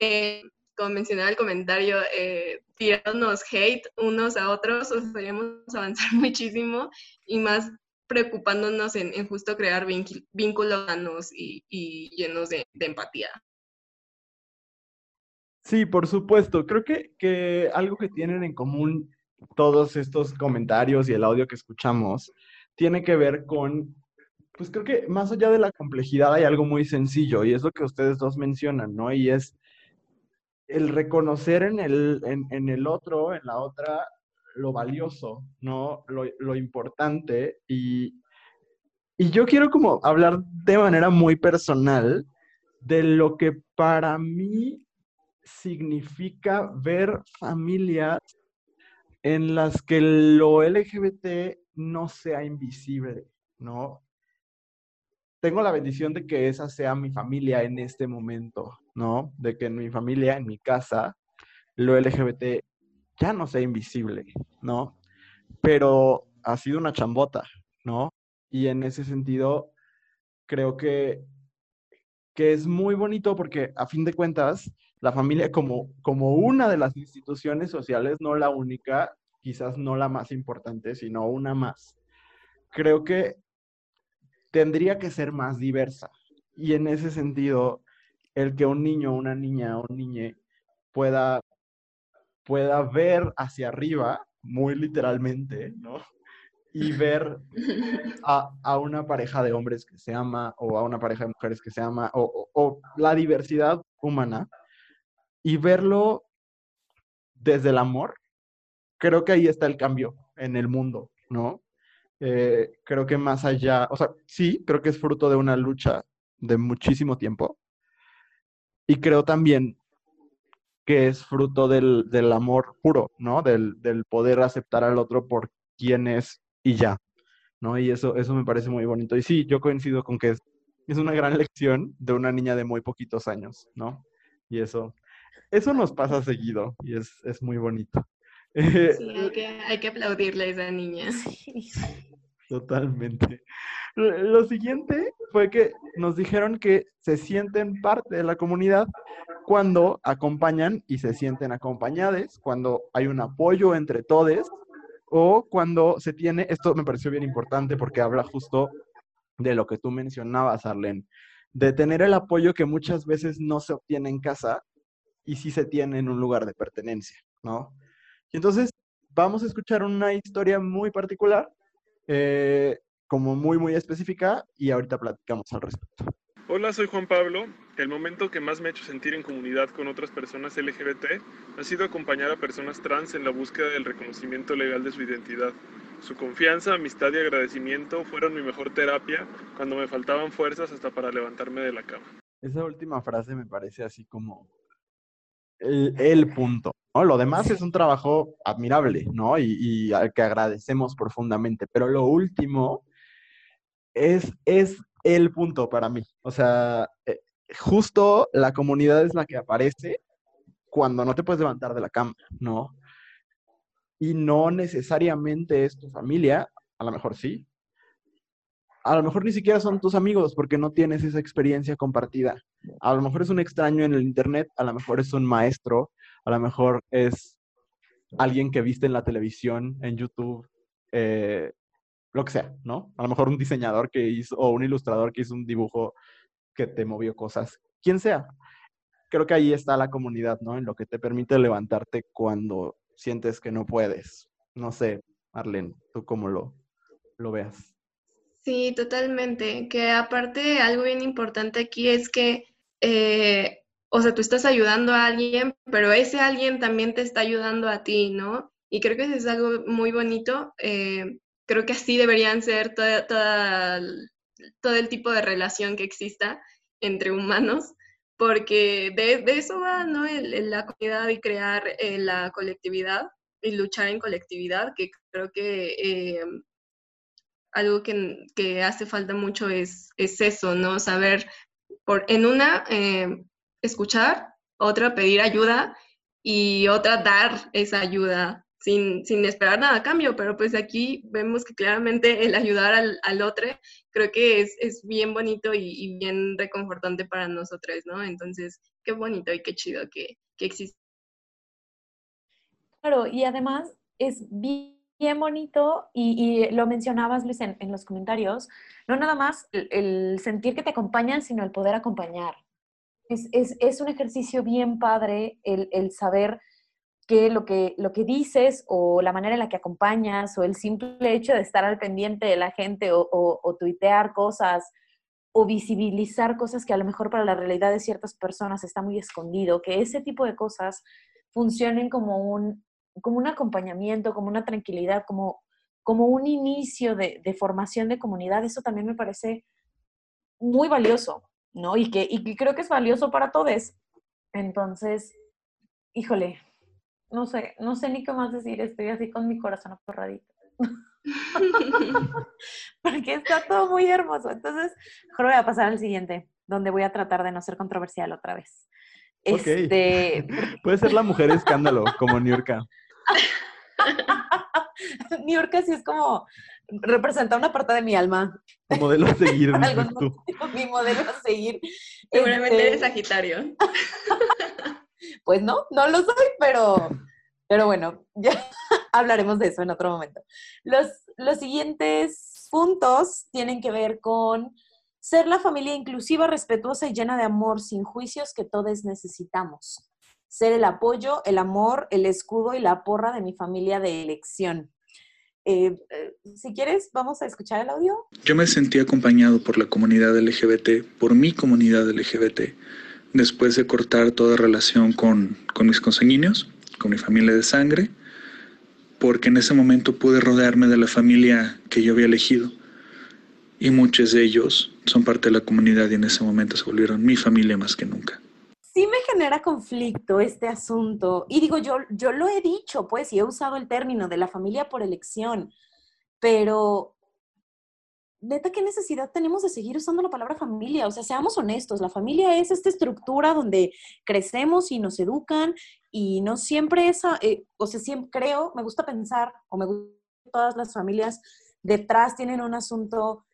eh, como mencionaba el comentario, eh, tirándonos hate unos a otros, podríamos avanzar muchísimo y más preocupándonos en, justo crear vínculos sanos y, llenos de, empatía. Sí, por supuesto. Creo que, que algo que tienen en común todos estos comentarios y el audio que escuchamos tiene que ver con, pues creo que más allá de la complejidad hay algo muy sencillo y es lo que ustedes dos mencionan, ¿no? Y es el reconocer en el, en el otro, en la otra, lo valioso, ¿no? Lo, importante. Y, y yo quiero como hablar de manera muy personal de lo que para mí significa ver familias en las que lo LGBT no sea invisible, ¿no? tengo la bendición de que esa sea mi familia en este momento, ¿no? De que en mi familia, en mi casa, lo LGBT ya no sea invisible, ¿no? Pero ha sido una chambota, ¿no? Y en ese sentido, creo que, que es muy bonito porque a fin de cuentas, la familia como, como una de las instituciones sociales, no la única, quizás no la más importante, sino una más. Creo que tendría que ser más diversa. Y en ese sentido, el que un niño, una niña o un niñe pueda, pueda ver hacia arriba, muy literalmente, ¿no? Y ver a, a, una pareja de hombres que se ama o a una pareja de mujeres que se ama o, o, o la diversidad humana y verlo desde el amor, creo que ahí está el cambio en el mundo, ¿no? Eh, creo que más allá, o sea, sí, creo que es fruto de una lucha de muchísimo tiempo. Y creo también que es fruto del, del amor puro, ¿no? Del, del, poder aceptar al otro por quien es y ya, ¿no? Y eso, eso me parece muy bonito. Y sí, yo coincido con que es, es una gran lección de una niña de muy poquitos años, ¿no? Y eso, eso nos pasa seguido y es, es muy bonito. Sí, hay que, hay que aplaudirle a esa niña. Totalmente. Lo siguiente fue que nos dijeron que se sienten parte de la comunidad cuando acompañan y se sienten acompañadas, cuando hay un apoyo entre todos o cuando se tiene, esto me pareció bien importante porque habla justo de lo que tú mencionabas, Arlene, de tener el apoyo que muchas veces no se obtiene en casa y sí se tiene en un lugar de pertenencia, ¿no? Y entonces vamos a escuchar una historia muy particular, eh, como muy, muy específica, y ahorita platicamos al respecto. Hola, soy Juan Pablo. El momento que más me ha hecho sentir en comunidad con otras personas LGBT ha sido acompañar a personas trans en la búsqueda del reconocimiento legal de su identidad. Su confianza, amistad y agradecimiento fueron mi mejor terapia cuando me faltaban fuerzas hasta para levantarme de la cama. Esa última frase me parece así como el, punto. ¿no? Lo demás es un trabajo admirable, ¿no? Y, y, al que agradecemos profundamente. Pero lo último es, es el punto para mí. O sea, eh, justo la comunidad es la que aparece cuando no te puedes levantar de la cama, ¿no? Y no necesariamente es tu familia, a lo mejor sí. A lo mejor ni siquiera son tus amigos porque no tienes esa experiencia compartida. A lo mejor es un extraño en el internet, a lo mejor es un maestro, a lo mejor es alguien que viste en la televisión, en YouTube, eh, lo que sea, ¿no? A lo mejor un diseñador que hizo, o un ilustrador que hizo un dibujo que te movió cosas, quien sea. Creo que ahí está la comunidad, ¿no? En lo que te permite levantarte cuando sientes que no puedes. No sé, Arlene, ¿tú cómo lo, lo veas? Sí, totalmente. Que aparte, algo bien importante aquí es que eh, o sea, tú estás ayudando a alguien, pero ese alguien también te está ayudando a ti, ¿no? Y creo que eso es algo muy bonito. Eh, creo que así deberían ser toda, todo el tipo de relación que exista entre humanos, porque de, de eso va, ¿no? El, la comunidad y crear eh, la colectividad y luchar en colectividad, que creo que algo que, que, hace falta mucho es, es eso, ¿no? Saber, por, en una, eh, escuchar, otra pedir ayuda y otra dar esa ayuda sin, sin, esperar nada a cambio, pero pues aquí vemos que claramente el ayudar al, al otro creo que es, es bien bonito y, bien reconfortante para nosotros, ¿no? Entonces, qué bonito y qué chido que, que existe. Claro, y además es bien, bien bonito y, lo mencionabas, Luis, en, los comentarios, no nada más el, sentir que te acompañan, sino el poder acompañar. Es, es, es, un ejercicio bien padre el, el, saber que lo, que lo que dices o la manera en la que acompañas o el simple hecho de estar al pendiente de la gente o, o, o tuitear cosas o visibilizar cosas que a lo mejor para la realidad de ciertas personas está muy escondido, que ese tipo de cosas funcionen como un, como un acompañamiento, como una tranquilidad, como, como un inicio de, de formación de comunidad, eso también me parece muy valioso. ¿no? Y que, y que creo que es valioso para todos. Entonces, híjole, no sé, no sé ni qué más decir, estoy así con mi corazón aporradito. Porque está todo muy hermoso. Entonces, mejor voy a pasar al siguiente, donde voy a tratar de no ser controversial otra vez. Ok. Este, Puede ser la mujer escándalo, como Niurka. New York sí es como representa una parte de mi alma. Tu modelo a seguir, Algo dices tú. mi modelo a seguir. Seguramente Este, eres Sagitario. Pues no, no lo soy, pero, pero bueno, ya hablaremos de eso en otro momento. Los, los siguientes puntos tienen que ver con ser la familia inclusiva, respetuosa y llena de amor, sin juicios que todos necesitamos. Ser el apoyo, el amor, el escudo y la porra de mi familia de elección. Eh, eh, si quieres, vamos a escuchar el audio. Yo me sentí acompañado por la comunidad LGBT, por mi comunidad LGBT, después de cortar toda relación con, con mis consanguíneos, con mi familia de sangre, porque en ese momento pude rodearme de la familia que yo había elegido. Y muchos de ellos son parte de la comunidad y en ese momento se volvieron mi familia más que nunca. Sí me genera conflicto este asunto. Y digo, yo, yo lo he dicho, pues, y he usado el término de la familia por elección, pero neta, ¿qué necesidad tenemos de seguir usando la palabra familia? O sea, seamos honestos, la familia es esta estructura donde crecemos y nos educan y no siempre esa, eh, o sea, siempre creo, me gusta pensar, o me gusta todas las familias detrás tienen un asunto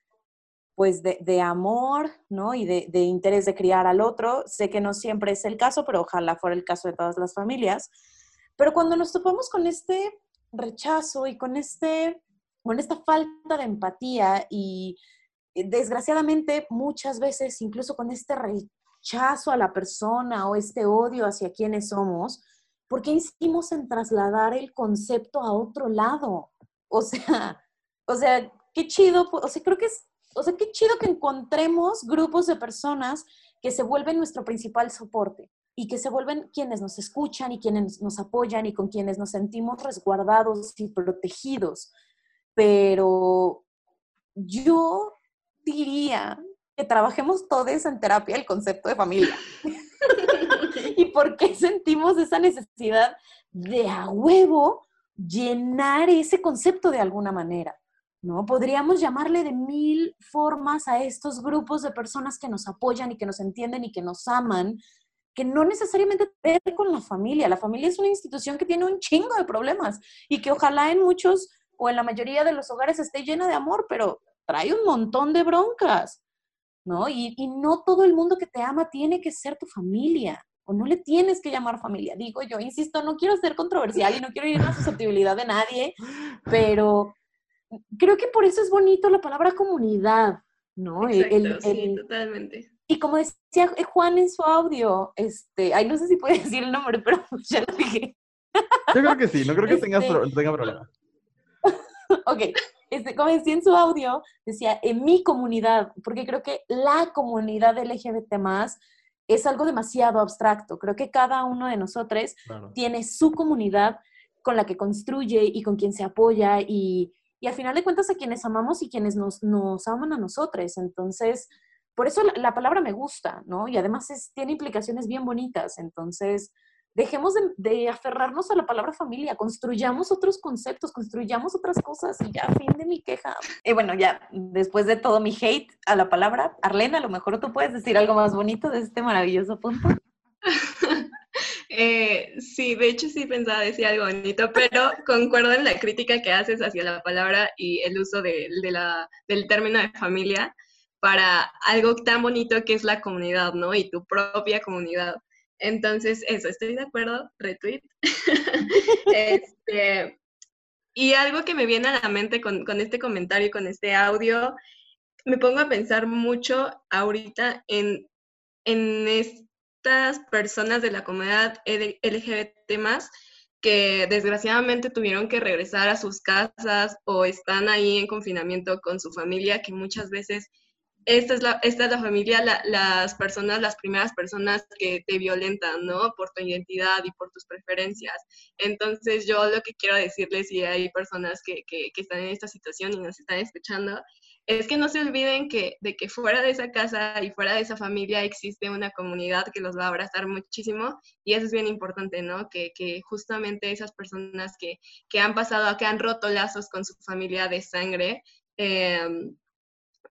pues de, de amor, ¿no? Y de, de interés de criar al otro. Sé que no siempre es el caso, pero ojalá fuera el caso de todas las familias. Pero cuando nos topamos con este rechazo y con, este, con esta falta de empatía y eh, desgraciadamente muchas veces incluso con este rechazo a la persona o este odio hacia quienes somos, ¿por qué insistimos en trasladar el concepto a otro lado? O sea, o sea, qué chido, o sea, creo que es o sea, qué chido que encontremos grupos de personas que se vuelven nuestro principal soporte y que se vuelven quienes nos escuchan y quienes nos apoyan y con quienes nos sentimos resguardados y protegidos. Pero yo diría que trabajemos todos en terapia el concepto de familia. ¿Y por qué sentimos esa necesidad de a huevo llenar ese concepto de alguna manera? ¿No? Podríamos llamarle de mil formas a estos grupos de personas que nos apoyan y que nos entienden y que nos aman, que no necesariamente tiene con la familia. La familia es una institución que tiene un chingo de problemas y que ojalá en muchos o en la mayoría de los hogares esté llena de amor, pero trae un montón de broncas, ¿no? Y, y no todo el mundo que te ama tiene que ser tu familia o no le tienes que llamar familia. Digo yo, insisto, no quiero ser controversial y no quiero ir a la susceptibilidad de nadie, pero creo que por eso es bonito la palabra comunidad, ¿no? El- Exacto, el- sí, el- totalmente. y como decía Juan en su audio, este, ay, no sé si puede decir el nombre, pero ya lo dije. Yo creo que sí, no creo que tengas Este- pro- tenga problema. ok, este, como decía en su audio, decía en mi comunidad, porque creo que la comunidad LGBT más es algo demasiado abstracto. Creo que cada uno de nosotros Claro. tiene su comunidad con la que construye y con quien se apoya y, y al final de cuentas a quienes amamos y quienes nos, nos aman a nosotros. Entonces, por eso la, la palabra me gusta, ¿no? Y además tiene implicaciones bien bonitas. Entonces, dejemos de, de aferrarnos a la palabra familia, construyamos otros conceptos, construyamos otras cosas y ya, fin de mi queja. Y bueno, ya, después de todo mi hate a la palabra, Arlena, a lo mejor tú puedes decir algo más bonito de este maravilloso punto. Eh, sí, de hecho sí pensaba decir algo bonito, pero concuerdo en la crítica que haces hacia la palabra y el uso de, de la, del término de familia para algo tan bonito que es la comunidad, ¿no? Y tu propia comunidad. Entonces, eso, estoy de acuerdo, retweet. Este, y algo que me viene a la mente con, con este comentario y con este audio, me pongo a pensar mucho ahorita en, en estas personas de la comunidad LGBT más que desgraciadamente tuvieron que regresar a sus casas o están ahí en confinamiento con su familia, que muchas veces esta es la, esta es la familia, las personas, las primeras personas que te violentan, ¿no? Por tu identidad y por tus preferencias. Entonces yo lo que quiero decirles, si hay personas que, que, que están en esta situación y nos están escuchando, es que no se olviden que, de que fuera de esa casa y fuera de esa familia existe una comunidad que los va a abrazar muchísimo y eso es bien importante, ¿no? Que, que justamente esas personas que, que, han pasado, que han roto lazos con su familia de sangre, eh,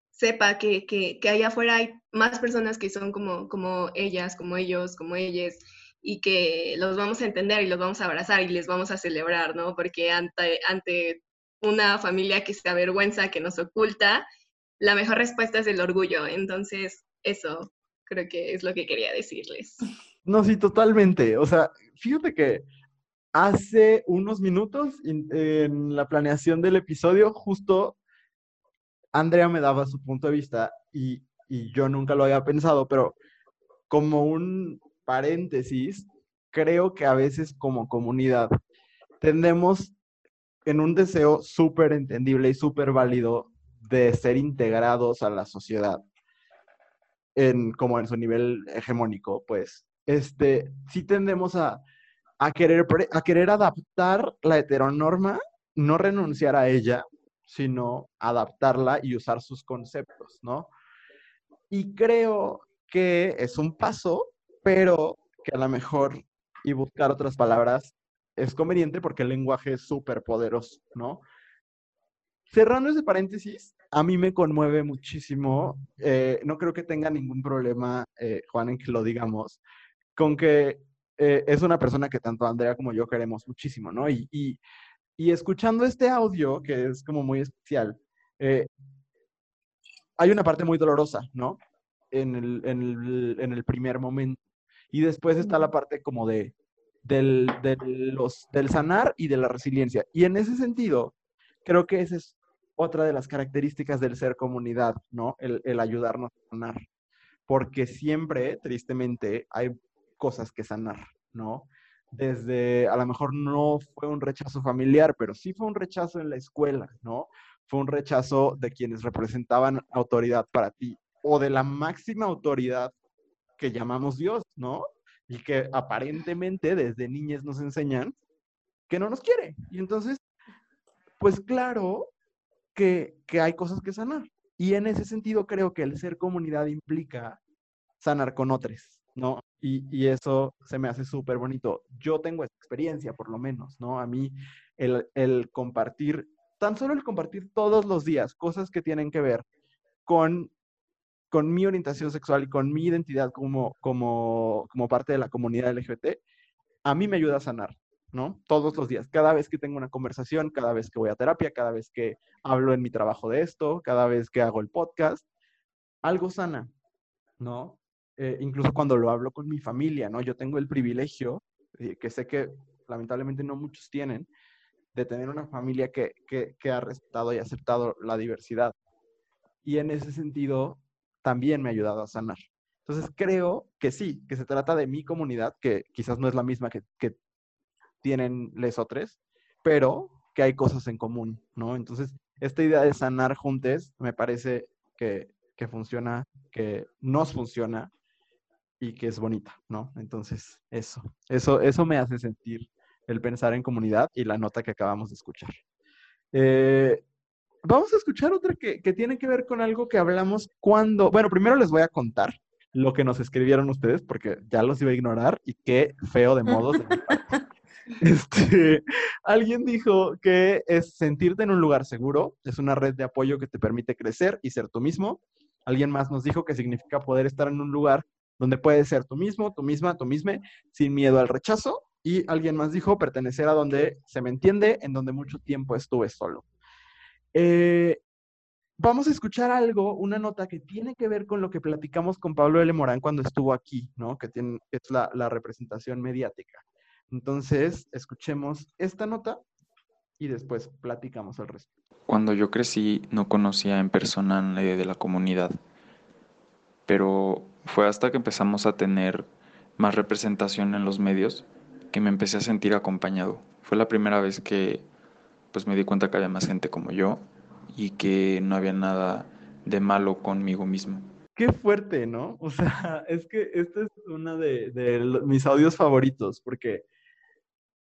sepa que, que, que, allá afuera hay más personas que son como, como ellas, como ellos, como ellas, y que los vamos a entender y los vamos a abrazar y les vamos a celebrar, ¿no? Porque ante, ante una familia que se avergüenza, que nos oculta, la mejor respuesta es el orgullo. Entonces, eso creo que es lo que quería decirles. No, sí, totalmente. O sea, fíjate que hace unos minutos en la planeación del episodio, justo Andrea me daba su punto de vista y, y yo nunca lo había pensado, pero como un paréntesis, creo que a veces como comunidad tendemos en un deseo súper entendible y súper válido de ser integrados a la sociedad, en, como en su nivel hegemónico, pues, este, sí tendemos a, a, querer, a querer adaptar la heteronorma, no renunciar a ella, sino adaptarla y usar sus conceptos, ¿no? Y creo que es un paso, pero que a lo mejor y buscar otras palabras es conveniente porque el lenguaje es súper poderoso, ¿no? Cerrando ese paréntesis, a mí me conmueve muchísimo, eh, no creo que tenga ningún problema, eh, Juan, en que lo digamos, con que eh, es una persona que tanto Andrea como yo queremos muchísimo, ¿no? Y, y, y escuchando este audio, que es como muy especial, hay una parte muy dolorosa, ¿no? En el, en el, en el primer momento. Y después está la parte como de, del, del sanar y de la resiliencia. Y en ese sentido, creo que esa es otra de las características del ser comunidad, ¿no? El, el ayudarnos a sanar. Porque siempre, tristemente, hay cosas que sanar, ¿no? Desde, a lo mejor no fue un rechazo familiar, pero sí fue un rechazo en la escuela, ¿no? Fue un rechazo de quienes representaban autoridad para ti o de la máxima autoridad que llamamos Dios, ¿no? Y que aparentemente desde niñas nos enseñan que no nos quiere. Y entonces, pues claro que, que hay cosas que sanar. Y en ese sentido creo que el ser comunidad implica sanar con otros, ¿no? Y, y eso se me hace súper bonito. Yo tengo esa experiencia, por lo menos, ¿no? A mí el, el compartir, tan solo el compartir todos los días cosas que tienen que ver con con mi orientación sexual y con mi identidad como, como, como parte de la comunidad LGBT, a mí me ayuda a sanar, ¿no? Todos los días, cada vez que tengo una conversación, cada vez que voy a terapia, cada vez que hablo en mi trabajo de esto, cada vez que hago el podcast, algo sana, ¿no? Eh, incluso cuando lo hablo con mi familia, ¿no? Yo tengo el privilegio, eh, que sé que lamentablemente no muchos tienen, de tener una familia que, que, que ha respetado y aceptado la diversidad. Y en ese sentido, también me ha ayudado a sanar. Entonces creo que sí, que se trata de mi comunidad, que quizás no es la misma que, que tienen les otros, pero que hay cosas en común, ¿no? Entonces, esta idea de sanar juntos me parece que, que funciona, que nos funciona y que es bonita, ¿no? Entonces, eso, eso, eso me hace sentir el pensar en comunidad y la nota que acabamos de escuchar. Eh, vamos a escuchar otra que, que, tiene que ver con algo que hablamos cuando, bueno, primero les voy a contar lo que nos escribieron ustedes, porque ya los iba a ignorar y qué feo de modos. este, alguien dijo que es sentirte en un lugar seguro, es una red de apoyo que te permite crecer y ser tú mismo. Alguien más nos dijo que significa poder estar en un lugar donde puedes ser tú mismo, tú misma, tú misma, sin miedo al rechazo. Y alguien más dijo pertenecer a donde se me entiende, en donde mucho tiempo estuve solo. Eh, vamos a escuchar algo, una nota que tiene que ver con lo que platicamos con Pablo L. Morán cuando estuvo aquí, ¿no? Que tiene, es la, la representación mediática. Entonces, escuchemos esta nota y después platicamos el resto. Cuando yo crecí no conocía en persona a nadie de la comunidad, pero fue hasta que empezamos a tener más representación en los medios que me empecé a sentir acompañado. Fue la primera vez que pues me di cuenta que había más gente como yo y que no había nada de malo conmigo mismo. Qué fuerte, ¿no? O sea, es que este es uno de, de mis audios favoritos porque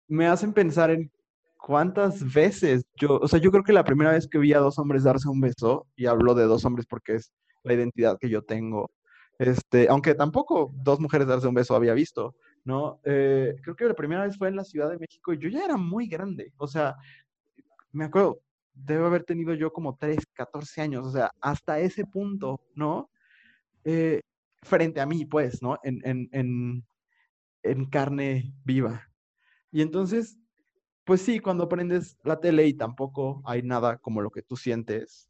me hacen pensar en cuántas veces yo, o sea, yo creo que la primera vez que vi a dos hombres darse un beso, y hablo de dos hombres porque es la identidad que yo tengo, este, aunque tampoco dos mujeres darse un beso había visto, ¿no? Eh, creo que la primera vez fue en la Ciudad de México y yo ya era muy grande, o sea, me acuerdo, debo haber tenido yo como 3, 14 años, o sea, hasta ese punto, ¿no? Eh, frente a mí, pues, ¿no? En, en, en, en carne viva. Y entonces, pues sí, cuando prendes la tele y tampoco hay nada como lo que tú sientes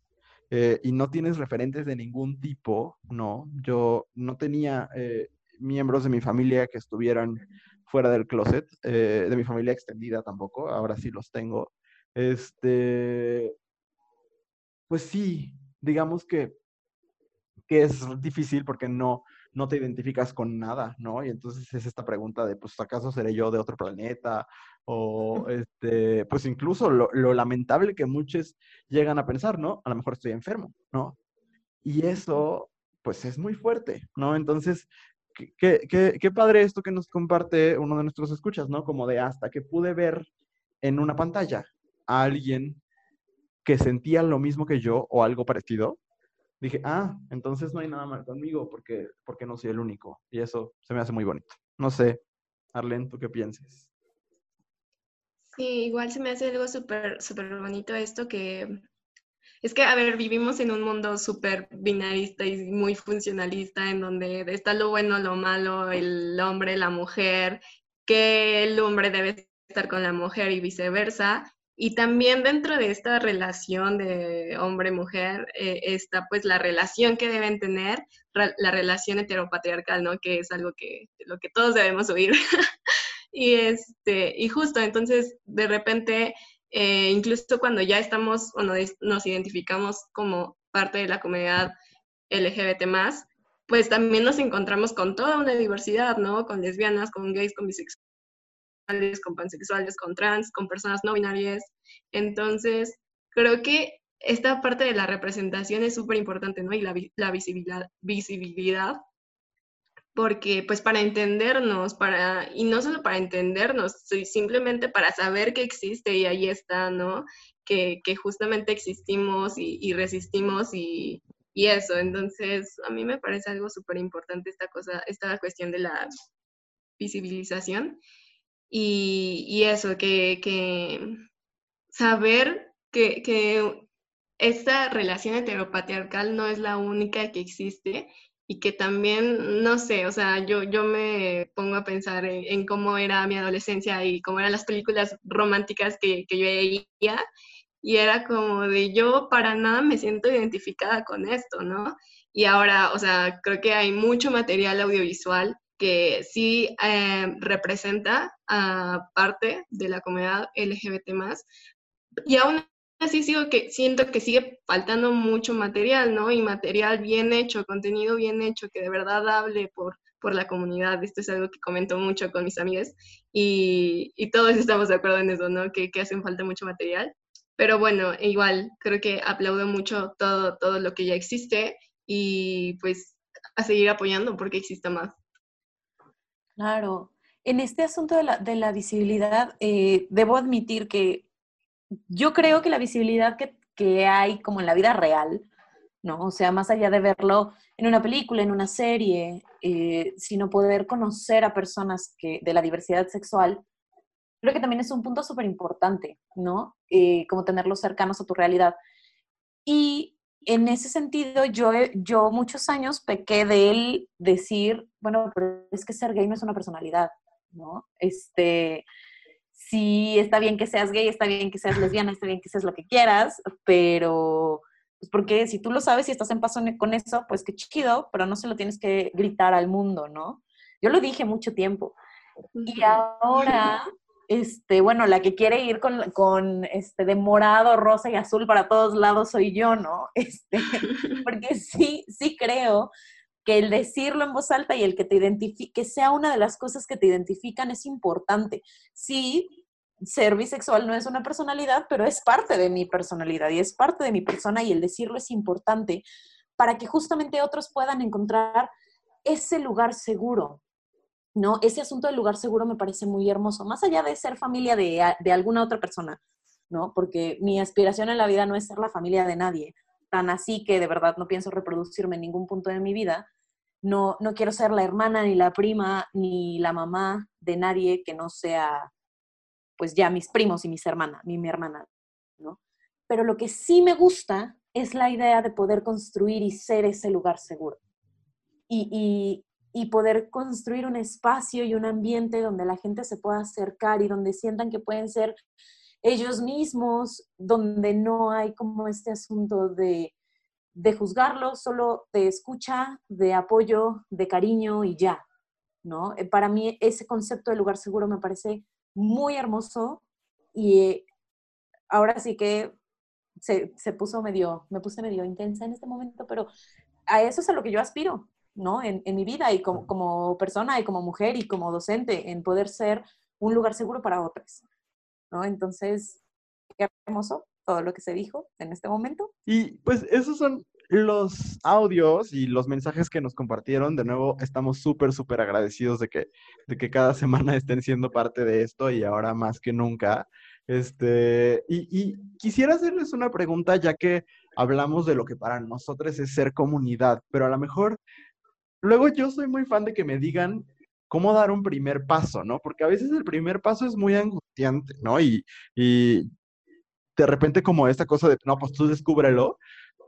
eh, y no tienes referentes de ningún tipo, no, yo no tenía eh, miembros de mi familia que estuvieran fuera del closet, de mi familia extendida tampoco, ahora sí los tengo. Este, pues sí, digamos que, que es difícil porque no, no te identificas con nada, ¿no? Y entonces es esta pregunta de, pues, ¿acaso seré yo de otro planeta? O, este, pues incluso lo, lo, lamentable que muchos llegan a pensar, ¿no? A lo mejor estoy enfermo, ¿no? Y eso, pues es muy fuerte, ¿no? Entonces, qué, qué, qué padre esto que nos comparte uno de nuestros escuchas, ¿no? Como de hasta que pude ver en una pantalla a alguien que sentía lo mismo que yo o algo parecido, dije, ah, entonces no hay nada mal conmigo porque, porque no soy el único. Y eso se me hace muy bonito. No sé, Arlen, ¿tú qué piensas? Sí, igual se me hace algo súper, súper bonito esto que es que, a ver, vivimos en un mundo súper binarista y muy funcionalista, en donde está lo bueno, lo malo, el hombre, la mujer, que el hombre debe estar con la mujer y viceversa. Y también dentro de esta relación de hombre-mujer eh, está pues la relación que deben tener, la relación heteropatriarcal, ¿no? Que es algo que, lo que todos debemos oír. y, este, y justo, entonces, de repente, eh, incluso cuando ya estamos o nos identificamos como parte de la comunidad LGBT+, pues también nos encontramos con toda una diversidad, ¿no? Con lesbianas, con gays, con bisexuales con pansexuales, con trans, con personas no binarias. Entonces, creo que esta parte de la representación es súper importante, ¿no? Y la, visibilidad, visibilidad, porque pues para entendernos, para, y no solo para entendernos, simplemente para saber que existe y ahí está, ¿no? Que, justamente existimos y, resistimos y, y, eso. Entonces, a mí me parece algo súper importante esta cosa, esta cuestión de la visibilización y, eso, que, saber que, esta relación heteropatriarcal no es la única que existe y que también, no sé, o sea, yo, yo me pongo a pensar en, cómo era mi adolescencia y cómo eran las películas románticas que, que yo veía y era como de yo para nada me siento identificada con esto, ¿no? Y ahora, o sea, creo que hay mucho material audiovisual que sí eh, representa a parte de la comunidad LGBT y aún así sigo que, siento que sigue faltando mucho material, ¿no? Y material bien hecho, contenido bien hecho, que de verdad hable por, por la comunidad. Esto es algo que comento mucho con mis amigas y, y todos estamos de acuerdo en eso, ¿no? Que, que hacen falta mucho material. Pero bueno, igual, creo que aplaudo mucho todo, todo lo que ya existe y pues a seguir apoyando porque exista más. Claro. En este asunto de la, de la visibilidad, eh, debo admitir que yo creo que la visibilidad que, que, hay como en la vida real, ¿no? O sea, más allá de verlo en una película, en una serie, eh, sino poder conocer a personas que, de la diversidad sexual, creo que también es un punto súper importante, ¿no? Eh, como tenerlos cercanos a tu realidad. Y en ese sentido, yo, yo muchos años pequé de él decir, bueno, pero es que ser gay no es una personalidad, ¿no? Este, sí, está bien que seas gay, está bien que seas lesbiana, está bien que seas lo que quieras, pero, pues porque si tú lo sabes y estás en paso con eso, pues qué chido, pero no se lo tienes que gritar al mundo, ¿no? Yo lo dije mucho tiempo. Y ahora este, bueno, la que quiere ir con, este, de morado, rosa y azul para todos lados soy yo, ¿no? Este, porque sí, sí creo que el decirlo en voz alta y el que te identifique, que sea una de las cosas que te identifican es importante. Sí, ser bisexual no es una personalidad, pero es parte de mi personalidad y es parte de mi persona y el decirlo es importante para que justamente otros puedan encontrar ese lugar seguro, ¿no? Ese asunto del lugar seguro me parece muy hermoso, más allá de ser familia de, de alguna otra persona, ¿no? Porque mi aspiración en la vida no es ser la familia de nadie, tan así que de verdad no pienso reproducirme en ningún punto de mi vida. No, no quiero ser la hermana, ni la prima, ni la mamá de nadie que no sea, pues ya mis primos y mis hermanas, mi, mi hermana, ¿no? Pero lo que sí me gusta es la idea de poder construir y ser ese lugar seguro. Y, y, poder construir un espacio y un ambiente donde la gente se pueda acercar y donde sientan que pueden ser ellos mismos, donde no hay como este asunto de, de juzgarlo, solo de escucha, de apoyo, de cariño y ya, ¿no? Eh, para mí ese concepto de lugar seguro me parece muy hermoso y ahora sí que se, se, puso medio, me puse medio intensa en este momento, pero a eso es a lo que yo aspiro, ¿no? En, en mi vida y como, como, persona y como mujer y como docente, en poder ser un lugar seguro para otros, ¿no? Entonces, qué hermoso todo lo que se dijo en este momento. Y pues esos son los audios y los mensajes que nos compartieron. De nuevo, estamos súper, súper agradecidos de que, de que cada semana estén siendo parte de esto y ahora más que nunca. Este, y, quisiera hacerles una pregunta, ya que hablamos de lo que para nosotros es ser comunidad, pero a lo mejor luego yo soy muy fan de que me digan cómo dar un primer paso, ¿no? Porque a veces el primer paso es muy angustiante, ¿no? Y, y de repente como esta cosa de, no, pues tú descúbrelo,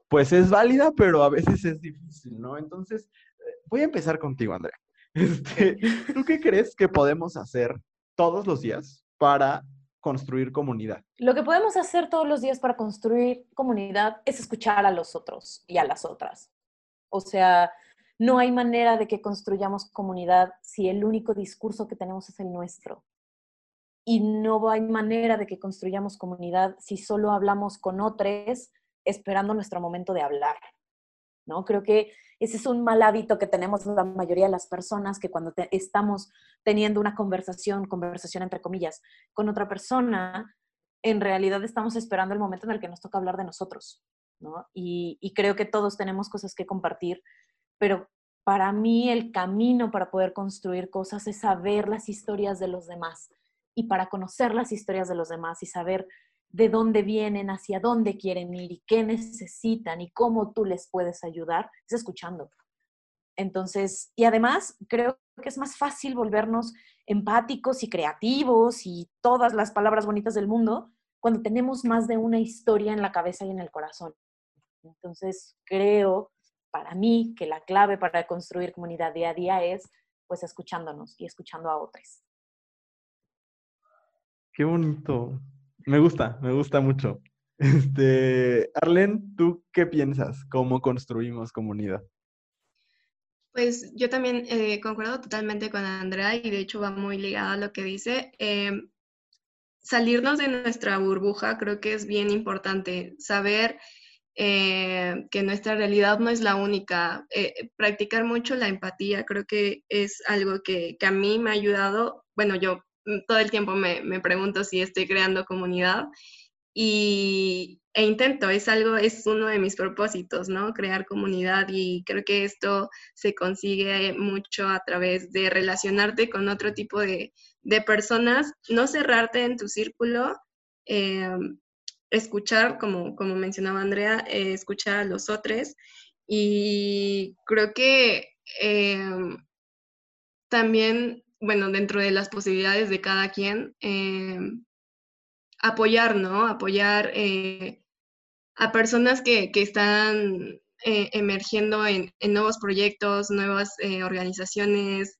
pues es válida, pero a veces es difícil, ¿no? Entonces, voy a empezar contigo, Andrea. Este, ¿Tú qué crees que podemos hacer todos los días para construir comunidad? Lo que podemos hacer todos los días para construir comunidad es escuchar a los otros y a las otras. O sea, no hay manera de que construyamos comunidad si el único discurso que tenemos es el nuestro. Y no hay manera de que construyamos comunidad si solo hablamos con otros esperando nuestro momento de hablar. ¿no? Creo que ese es un mal hábito que tenemos la mayoría de las personas, que cuando estamos teniendo una conversación, conversación entre comillas, con otra persona, en realidad estamos esperando el momento en el que nos toca hablar de nosotros, ¿no? Y, y creo que todos tenemos cosas que compartir, pero para mí el camino para poder construir cosas es saber las historias de los demás. Y para conocer las historias de los demás y saber de dónde vienen, hacia dónde quieren ir y qué necesitan y cómo tú les puedes ayudar, es escuchando. Entonces, y además creo que es más fácil volvernos empáticos y creativos y todas las palabras bonitas del mundo cuando tenemos más de una historia en la cabeza y en el corazón. Entonces, creo para mí que la clave para construir comunidad día a día es pues escuchándonos y escuchando a otros. Qué bonito. Me gusta, me gusta mucho. Este, Arlen, ¿tú qué piensas? ¿Cómo construimos comunidad? Pues yo también eh, concuerdo totalmente con Andrea y de hecho va muy ligado a lo que dice. Em, salirnos de nuestra burbuja creo que es bien importante. Saber eh, que nuestra realidad no es la única. Eh, practicar mucho la empatía creo que es algo que, que, a mí me ha ayudado. Bueno, yo Mm, todo el tiempo me, me pregunto si estoy creando comunidad y, e intento, es algo, es uno de mis propósitos, ¿no? Crear comunidad y creo que esto se consigue mucho a través de relacionarte con otro tipo de, de personas, no cerrarte en tu círculo, eh, escuchar, como, como mencionaba Andrea, eh, escuchar a los otros y creo que eh, también bueno, dentro de las posibilidades de cada quien, eh, apoyar, ¿no? Apoyar eh, a personas que, están eh, emergiendo en, nuevos proyectos, nuevas organizaciones,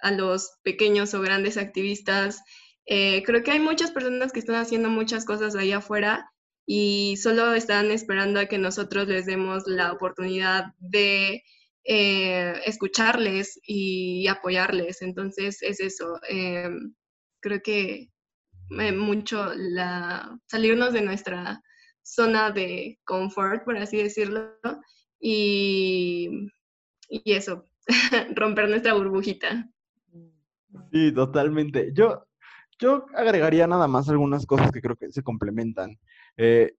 a los pequeños o grandes activistas. Creo que hay muchas personas que están haciendo muchas cosas ahí afuera y solo están esperando a que nosotros les demos la oportunidad de eh, escucharles y apoyarles. Entonces es eso. Eh, creo que eh, mucho la, salirnos de nuestra zona de confort, por así decirlo, y, y eso, romper nuestra burbujita. Sí, totalmente. Yo Yo agregaría nada más algunas cosas que creo que se complementan. Eh,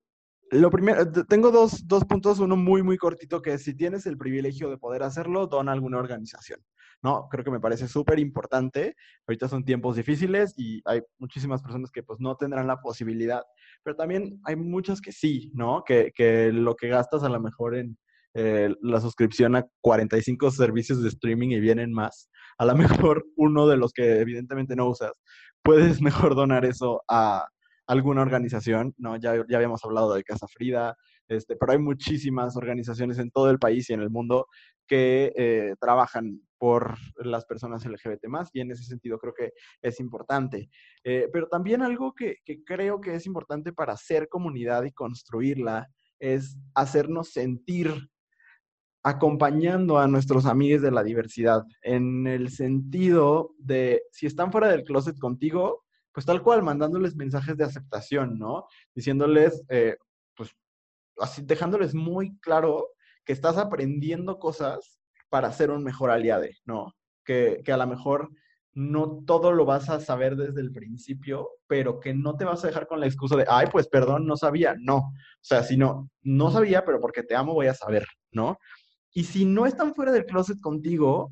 lo primero, tengo dos, dos, puntos, uno muy, muy cortito, que si tienes el privilegio de poder hacerlo, dona alguna organización, ¿no? Creo que me parece súper importante. Ahorita son tiempos difíciles y hay muchísimas personas que pues no tendrán la posibilidad, pero también hay muchas que sí, ¿no? Que, que lo que gastas a lo mejor en eh, la suscripción a 45 servicios de streaming y vienen más, a lo mejor uno de los que evidentemente no usas, puedes mejor donar eso a alguna organización, ¿no? Ya, ya habíamos hablado de Casa Frida, este, pero hay muchísimas organizaciones en todo el país y en el mundo que eh, trabajan por las personas LGBT más y en ese sentido creo que es importante. Eh, pero también algo que, que creo que es importante para hacer comunidad y construirla es hacernos sentir acompañando a nuestros amigos de la diversidad, en el sentido de si están fuera del closet contigo, pues tal cual, mandándoles mensajes de aceptación, ¿no? Diciéndoles, eh, pues, así, dejándoles muy claro que estás aprendiendo cosas para ser un mejor aliado, ¿no? Que, que a lo mejor no todo lo vas a saber desde el principio, pero que no te vas a dejar con la excusa de, ay, pues perdón, no sabía. No, o sea, si no, no sabía, pero porque te amo voy a saber, ¿no? Y si no están fuera del closet contigo,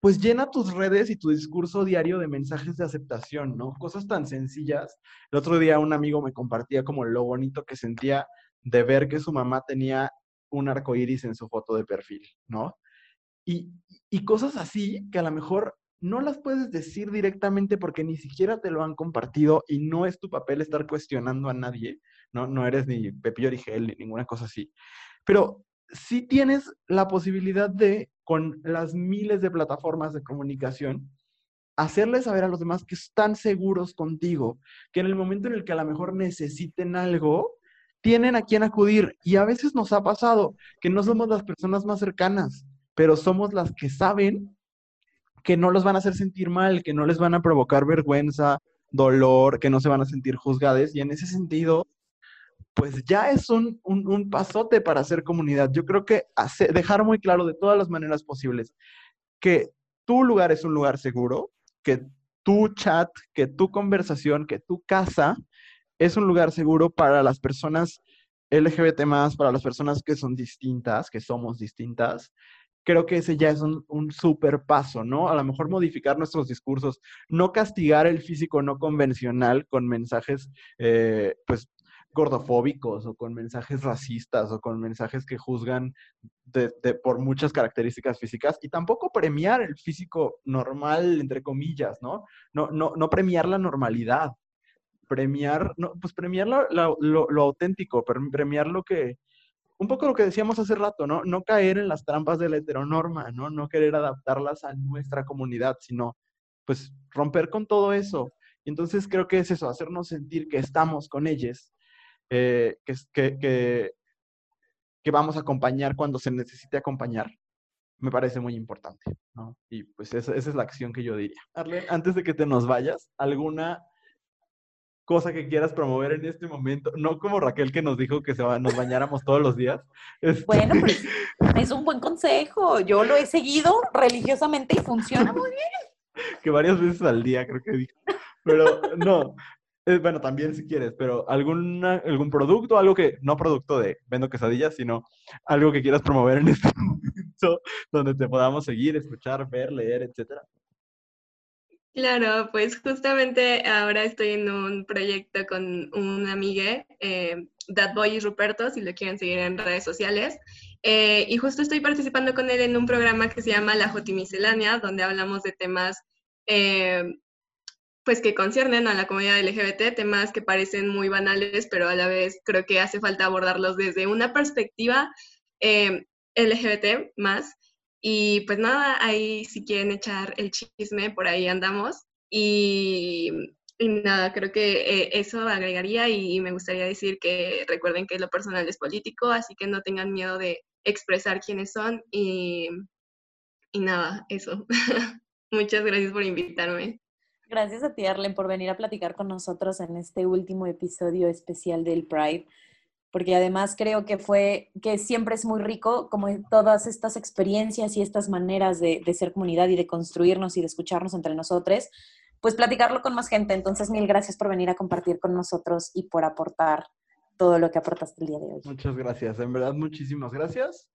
pues llena tus redes y tu discurso diario de mensajes de aceptación, ¿no? Cosas tan sencillas. El otro día un amigo me compartía como lo bonito que sentía de ver que su mamá tenía un arco iris en su foto de perfil, ¿no? Y, y cosas así que a lo mejor no las puedes decir directamente porque ni siquiera te lo han compartido y no es tu papel estar cuestionando a nadie, ¿no? No eres ni Pepillo Origel ni ninguna cosa así. Pero sí tienes la posibilidad de con las miles de plataformas de comunicación, hacerles saber a los demás que están seguros contigo, que en el momento en el que a lo mejor necesiten algo, tienen a quien acudir. Y a veces nos ha pasado que no somos las personas más cercanas, pero somos las que saben que no los van a hacer sentir mal, que no les van a provocar vergüenza, dolor, que no se van a sentir juzgadas. Y en ese sentido, pues ya es un, pasote para hacer comunidad. Yo creo que dejar muy claro de todas las maneras posibles que tu lugar es un lugar seguro, que tu chat, que tu conversación, que tu casa es un lugar seguro para las personas LGBT más, para las personas que son distintas, que somos distintas. Creo que ese ya es un, un super paso, ¿no? A lo mejor modificar nuestros discursos, no castigar el físico no convencional con mensajes, eh, pues, gordofóbicos o con mensajes racistas o con mensajes que juzgan por muchas características físicas y tampoco premiar el físico normal, entre comillas, ¿no? No, no, no premiar la normalidad, premiar, no, pues premiar lo, lo, auténtico, premiar lo que, un poco lo que decíamos hace rato, ¿no? No caer en las trampas de la heteronorma, ¿no? No querer adaptarlas a nuestra comunidad, sino pues romper con todo eso. Y entonces creo que es eso, hacernos sentir que estamos con ellos eh, que, que, que, vamos a acompañar cuando se necesite acompañar, me parece muy importante, ¿no? Y pues esa, esa es la acción que yo diría. Arle, antes de que te nos vayas, ¿alguna cosa que quieras promover en este momento? No como Raquel que nos dijo que se nos bañáramos todos los días. Este bueno, pues es un buen consejo. Yo lo he seguido religiosamente y funciona muy bien. Que varias veces al día creo que dijo. Pero no, eh, bueno, también si quieres, pero alguna, algún producto, algo que, no producto de vendo quesadillas, sino algo que quieras promover en este momento, donde te podamos seguir, escuchar, ver, leer, etcétera. Claro, pues justamente ahora estoy en un proyecto con un amiga, eh, That Boy y Ruperto, si lo quieren seguir en redes sociales. Eh, y justo estoy participando con él en un programa que se llama La Jotimicelánea, donde hablamos de temas eh, pues que conciernen a la comunidad LGBT, temas que parecen muy banales, pero a la vez creo que hace falta abordarlos desde una perspectiva eh, LGBT más. Y pues nada, ahí si quieren echar el chisme, por ahí andamos. Y, nada, creo que eh, eso agregaría y, me gustaría decir que recuerden que lo personal es político, así que no tengan miedo de expresar quiénes son y, y nada, eso. Muchas gracias por invitarme. Gracias a ti, Arlen, por venir a platicar con nosotros en este último episodio especial del Pride, porque además creo que fue, que siempre es muy rico como todas estas experiencias y estas maneras de, ser comunidad y de construirnos y de escucharnos entre nosotros, pues platicarlo con más gente. Entonces, mil gracias por venir a compartir con nosotros y por aportar todo lo que aportaste el día de hoy. Muchas gracias, en verdad muchísimas gracias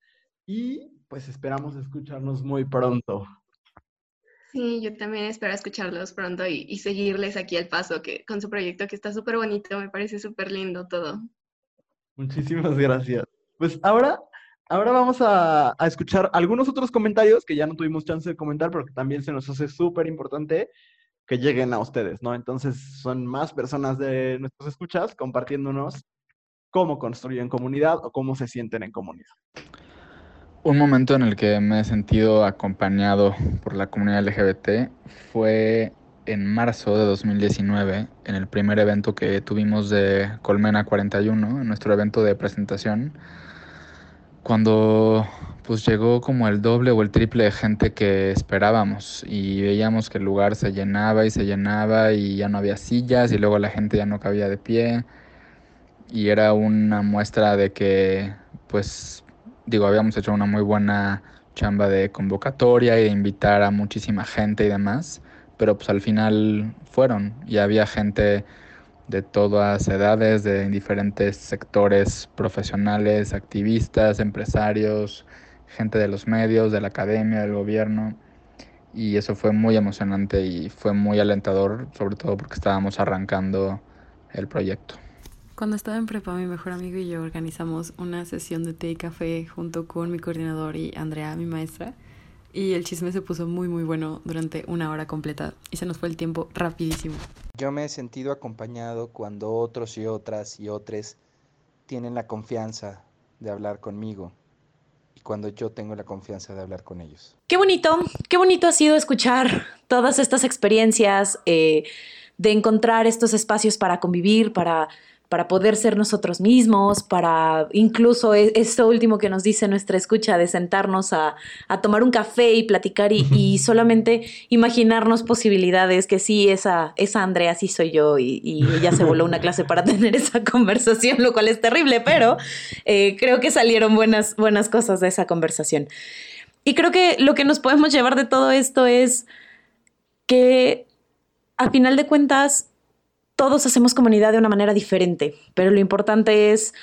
y pues esperamos escucharnos muy pronto. Sí, yo también espero escucharlos pronto y, seguirles aquí al paso que, con su proyecto que está súper bonito, me parece súper lindo todo. Muchísimas gracias. Pues ahora, ahora vamos a, a escuchar algunos otros comentarios que ya no tuvimos chance de comentar, pero que también se nos hace súper importante que lleguen a ustedes, ¿no? Entonces son más personas de nuestros escuchas compartiéndonos cómo construyen comunidad o cómo se sienten en comunidad. Un momento en el que me he sentido acompañado por la comunidad LGBT fue en marzo de 2019, en el primer evento que tuvimos de Colmena 41, en nuestro evento de presentación, cuando pues llegó como el doble o el triple de gente que esperábamos y veíamos que el lugar se llenaba y se llenaba y ya no había sillas y luego la gente ya no cabía de pie y era una muestra de que pues digo habíamos hecho una muy buena chamba de convocatoria y de invitar a muchísima gente y demás pero pues al final fueron y había gente de todas edades, de diferentes sectores profesionales, activistas, empresarios, gente de los medios, de la academia, del gobierno. Y eso fue muy emocionante y fue muy alentador, sobre todo porque estábamos arrancando el proyecto. Cuando estaba en prepa, mi mejor amigo y yo organizamos una sesión de té y café junto con mi coordinador y Andrea, mi maestra. Y el chisme se puso muy muy bueno durante una hora completa y se nos fue el tiempo rapidísimo. Yo me he sentido acompañado cuando otros y otras y otros tienen la confianza de hablar conmigo y cuando yo tengo la confianza de hablar con ellos. Qué bonito, qué bonito ha sido escuchar todas estas experiencias, eh, de encontrar estos espacios para convivir, para para poder ser nosotros mismos, para incluso e, esto último que nos dice nuestra escucha de sentarnos a, a tomar un café y platicar y, y, solamente imaginarnos posibilidades, que sí, esa, esa Andrea sí soy yo y, y, ella se voló una clase para tener esa conversación, lo cual es terrible, pero eh, creo que salieron buenas, buenas cosas de esa conversación. Y creo que lo que nos podemos llevar de todo esto es que a final de cuentas todos hacemos comunidad de una manera diferente, pero lo importante es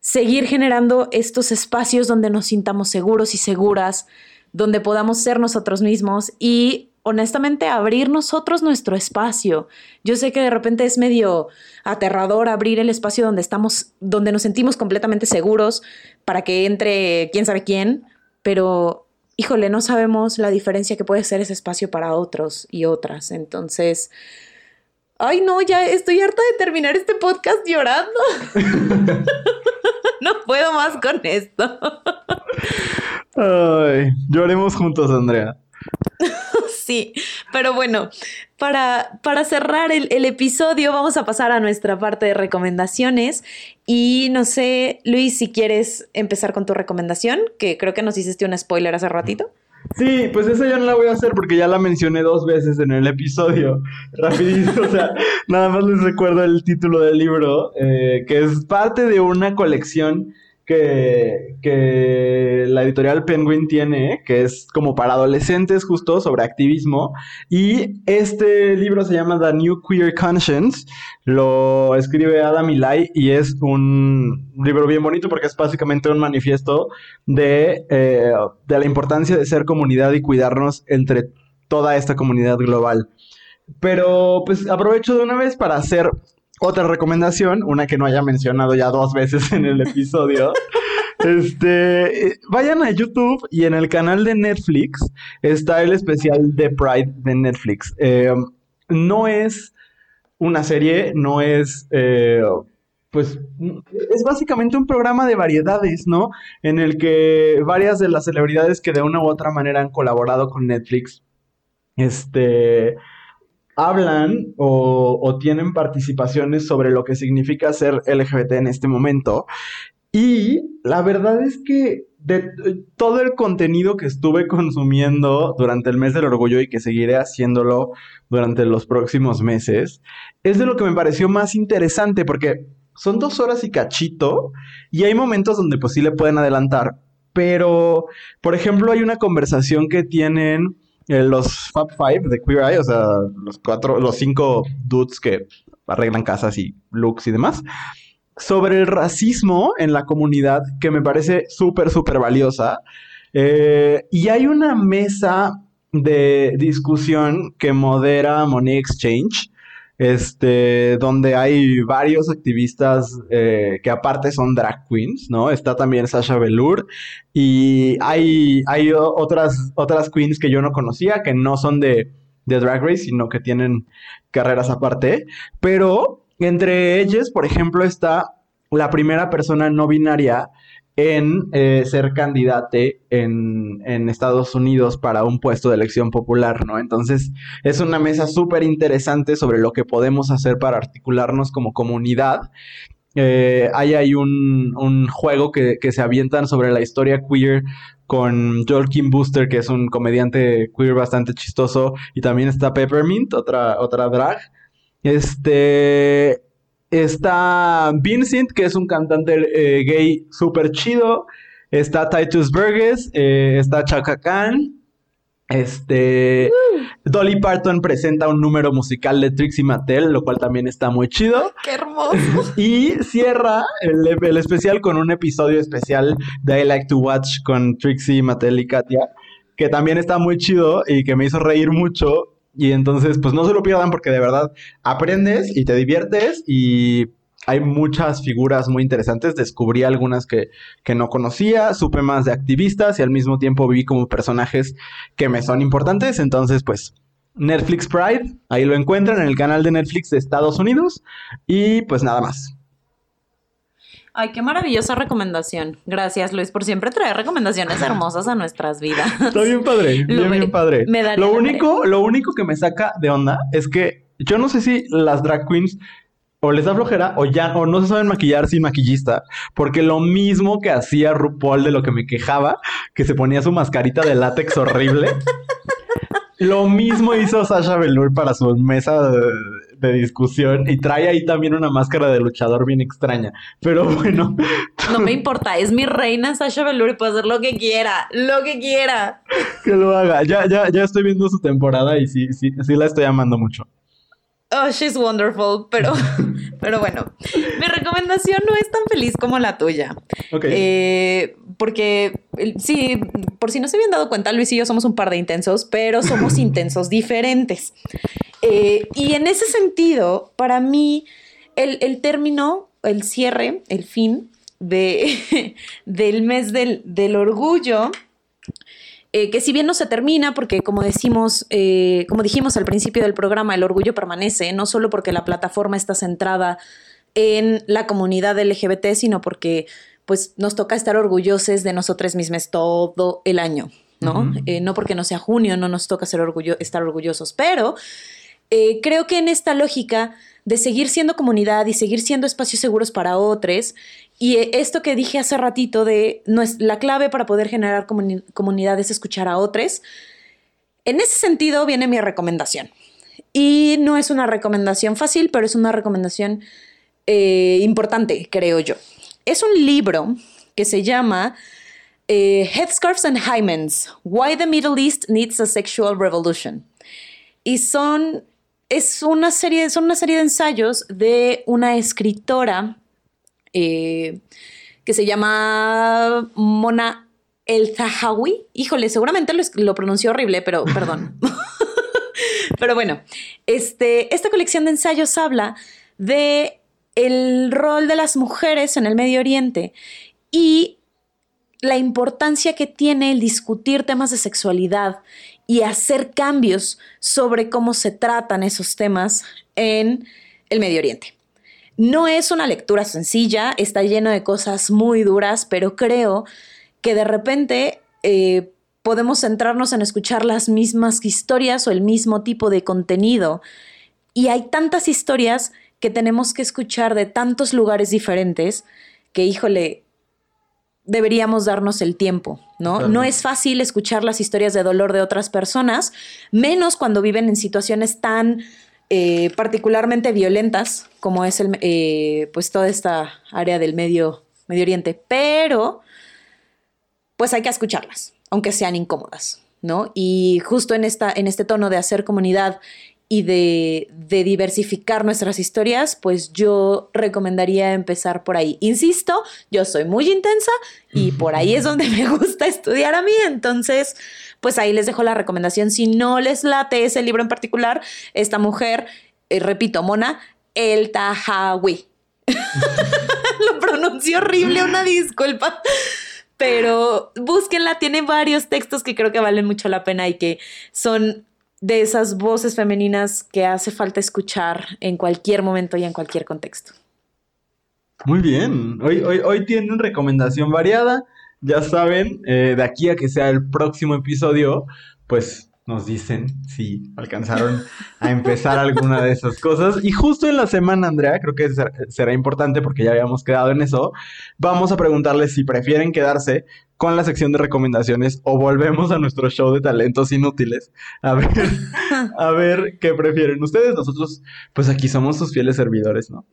seguir generando estos espacios donde nos sintamos seguros y seguras, donde podamos ser nosotros mismos y honestamente abrir nosotros nuestro espacio. Yo sé que de repente es medio aterrador abrir el espacio donde estamos, donde nos sentimos completamente seguros para que entre quién sabe quién, pero híjole, no sabemos la diferencia que puede ser ese espacio para otros y otras. Entonces, ay no, ya estoy harta de terminar este podcast llorando. no puedo más con esto. ay, lloremos juntos, Andrea. sí, pero bueno, para, para cerrar el, el, episodio vamos a pasar a nuestra parte de recomendaciones y no sé, Luis, si quieres empezar con tu recomendación, que creo que nos hiciste un spoiler hace ratito. Sí, pues esa ya no la voy a hacer porque ya la mencioné dos veces en el episodio. Rapidísimo, o sea, nada más les recuerdo el título del libro, eh, que es parte de una colección que, la editorial Penguin tiene, que es como para adolescentes justo sobre activismo. Y este libro se llama The New Queer Conscience, lo escribe Adam Ilay y es un libro bien bonito porque es básicamente un manifiesto de, eh, de la importancia de ser comunidad y cuidarnos entre toda esta comunidad global. Pero pues aprovecho de una vez para hacer otra recomendación, una que no haya mencionado ya dos veces en el episodio. Este, vayan a YouTube y en el canal de Netflix está el especial de Pride de Netflix. Eh, no es una serie, no es, eh, pues, es básicamente un programa de variedades, ¿no? En el que varias de las celebridades que de una u otra manera han colaborado con Netflix, este, hablan o, tienen participaciones sobre lo que significa ser LGBT en este momento. Y la verdad es que de todo el contenido que estuve consumiendo durante el mes del orgullo y que seguiré haciéndolo durante los próximos meses, es de lo que me pareció más interesante porque son dos horas y cachito y hay momentos donde pues sí le pueden adelantar, pero por ejemplo hay una conversación que tienen eh, los Fab Five de Queer Eye, o sea, los cuatro, los cinco dudes que arreglan casas y looks y demás, sobre el racismo en la comunidad que me parece súper, súper valiosa. Eh, y hay una mesa de discusión que modera Money Exchange, este, donde hay varios activistas eh, que aparte son drag queens, ¿no? Está también Sasha Velour y hay, hay otras, otras queens que yo no conocía, que no son de, de Drag Race, sino que tienen carreras aparte, pero entre ellas, por ejemplo, está la primera persona no binaria en eh, ser candidate en, en, Estados Unidos para un puesto de elección popular, ¿no? Entonces, es una mesa súper interesante sobre lo que podemos hacer para articularnos como comunidad. Eh, hay ahí un, un juego que, que, se avientan sobre la historia queer con Joel Kim Booster, que es un comediante queer bastante chistoso, y también está Peppermint, otra, otra drag. Este, Está Vincent, que es un cantante eh, gay súper chido. Está Titus Burgess. Eh, está Chaka Khan. Este. Dolly Parton presenta un número musical de Trixie Mattel, lo cual también está muy chido. ¡Qué hermoso! Y cierra el, el, especial con un episodio especial de I Like to Watch con Trixie Mattel y Katia, que también está muy chido y que me hizo reír mucho. Y entonces, pues no se lo pierdan porque de verdad aprendes y te diviertes y hay muchas figuras muy interesantes. Descubrí algunas que, que, no conocía, supe más de activistas y al mismo tiempo vi como personajes que me son importantes. Entonces, pues Netflix Pride, ahí lo encuentran en el canal de Netflix de Estados Unidos. Y pues nada más. Ay, qué maravillosa recomendación. Gracias, Luis, por siempre traer recomendaciones hermosas a nuestras vidas. Está bien padre, bien, bien padre. lo único, lo único que me saca de onda es que yo no sé si las drag queens o les da flojera o ya o no se saben maquillar sin maquillista, porque lo mismo que hacía RuPaul de lo que me quejaba, que se ponía su mascarita de látex horrible. Lo mismo hizo Sasha Velour para su mesa de, discusión y trae ahí también una máscara de luchador bien extraña. Pero bueno. No me importa, es mi reina Sasha Velour y puede hacer lo que quiera, lo que quiera. Que lo haga. Ya, ya, ya estoy viendo su temporada y sí, sí, sí la estoy amando mucho. Oh, she's wonderful, pero, pero bueno, mi recomendación no es tan feliz como la tuya. Ok. Eh, porque, sí, por si no se habían dado cuenta, Luis y yo somos un par de intensos, pero somos intensos diferentes. Eh, y en ese sentido, para mí, el, el término, el cierre, el fin de, del mes del, del orgullo eh, que si bien no se termina, porque como decimos, eh, como dijimos al principio del programa, el orgullo permanece, no solo porque la plataforma está centrada en la comunidad LGBT, sino porque pues nos toca estar orgullosos de nosotros mismos todo el año, ¿no? Eh, no porque no sea junio, no nos toca ser orgullo estar orgullosos, pero creo que en esta lógica de seguir siendo comunidad y seguir siendo espacios seguros para otros, y esto que dije hace ratito de no es la clave para poder generar comunidad es escuchar a otros. En ese sentido viene mi recomendación. Y no es una recomendación fácil, pero es una recomendación eh, importante, creo yo. Es un libro que se llama eh, Headscarves and Hymens, Why the Middle East Needs a Sexual Revolution. Y son, es una serie, son una serie de ensayos de una escritora eh, que se llama Mona El Zahawi. Híjole, seguramente lo, lo pronunció horrible, pero perdón. pero bueno, este, esta colección de ensayos habla de el rol de las mujeres en el Medio Oriente y la importancia que tiene el discutir temas de sexualidad y hacer cambios sobre cómo se tratan esos temas en el Medio Oriente. No es una lectura sencilla, está lleno de cosas muy duras, pero creo que de repente eh, podemos centrarnos en escuchar las mismas historias o el mismo tipo de contenido. Y hay tantas historias que tenemos que escuchar de tantos lugares diferentes que, híjole, deberíamos darnos el tiempo, ¿no? No es fácil escuchar las historias de dolor de otras personas, menos cuando viven en situaciones tan eh, particularmente violentas, como es eh, pues toda esta área del medio, medio Oriente, pero pues hay que escucharlas, aunque sean incómodas. ¿no? Y justo en, esta, en este tono de hacer comunidad y de, de, diversificar nuestras historias, pues yo recomendaría empezar por ahí. Insisto, yo soy muy intensa y por ahí es donde me gusta estudiar a mí, entonces, pues ahí les dejo la recomendación. Si no les late ese libro en particular, esta mujer, eh, repito, Mona, El Tahawi. Lo pronunció horrible, una disculpa. Pero búsquenla, tiene varios textos que creo que valen mucho la pena y que son de esas voces femeninas que hace falta escuchar en cualquier momento y en cualquier contexto. Muy bien, hoy, hoy, hoy tiene una recomendación variada, ya saben, eh, de aquí a que sea el próximo episodio, pues nos dicen si alcanzaron a empezar alguna de esas cosas. Y justo en la semana, Andrea, creo que será importante porque ya habíamos quedado en eso, vamos a preguntarles si prefieren quedarse con la sección de recomendaciones o volvemos a nuestro show de talentos inútiles. A ver, a ver qué prefieren ustedes. Nosotros, pues aquí somos sus fieles servidores, ¿no?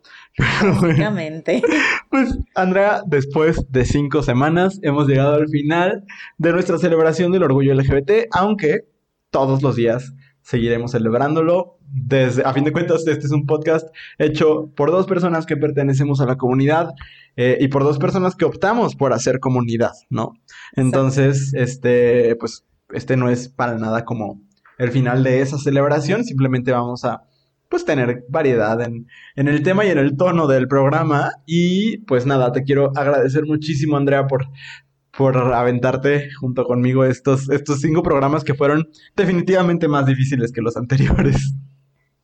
Básicamente. Pues, Andrea, después de cinco semanas, hemos llegado al final de nuestra celebración del orgullo LGBT, aunque todos los días seguiremos celebrándolo. Desde, a fin de cuentas, este es un podcast hecho por dos personas que pertenecemos a la comunidad eh, y por dos personas que optamos por hacer comunidad, ¿no? Entonces, este, pues, este no es para nada como el final de esa celebración, simplemente vamos a, pues, tener variedad en, en el tema y en el tono del programa. Y, pues, nada, te quiero agradecer muchísimo, Andrea, por por aventarte junto conmigo estos, estos cinco programas que fueron definitivamente más difíciles que los anteriores.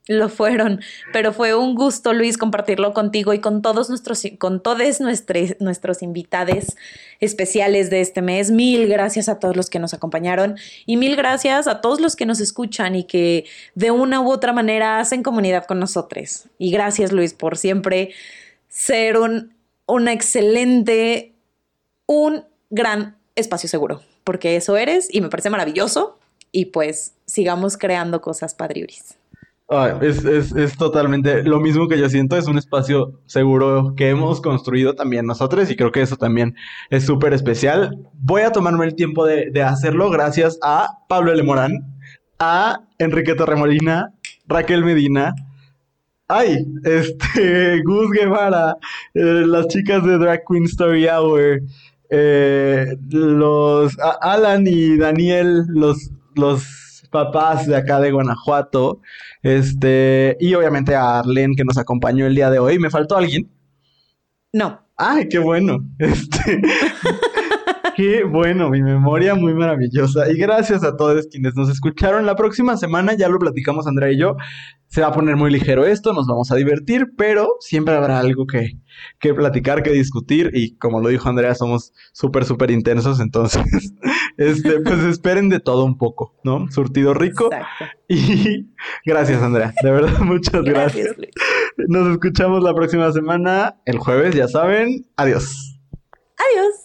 Lo fueron, pero fue un gusto, Luis, compartirlo contigo y con todos nuestros, con todos nuestros, nuestros invitados especiales de este mes. Mil gracias a todos los que nos acompañaron y mil gracias a todos los que nos escuchan y que de una u otra manera hacen comunidad con nosotros. Y gracias, Luis, por siempre ser un, una excelente, un gran espacio seguro, porque eso eres y me parece maravilloso y pues sigamos creando cosas padriuris. es, es, es, totalmente lo mismo que yo siento, es un espacio seguro que hemos construido también nosotros y creo que eso también es súper especial. Voy a tomarme el tiempo de, de, hacerlo gracias a Pablo L. Morán, a Enrique Torremolina, Raquel Medina, ay, este, Gus Guevara, eh, las chicas de Drag Queen Story Hour, eh, los Alan y Daniel, los, los papás de acá de Guanajuato, este, y obviamente a Arlen que nos acompañó el día de hoy. ¿Me faltó alguien? No. Ay, qué bueno. Este, qué bueno, mi memoria muy maravillosa. Y gracias a todos quienes nos escucharon. La próxima semana, ya lo platicamos Andrea y yo, se va a poner muy ligero esto, nos vamos a divertir, pero siempre habrá algo que, que platicar, que discutir. Y como lo dijo Andrea, somos súper, súper intensos. Entonces, este, pues esperen de todo un poco, ¿no? Surtido rico. Exacto. Y gracias, Andrea. De verdad, muchas gracias. gracias. Nos escuchamos la próxima semana, el jueves, ya saben. Adiós. Adiós.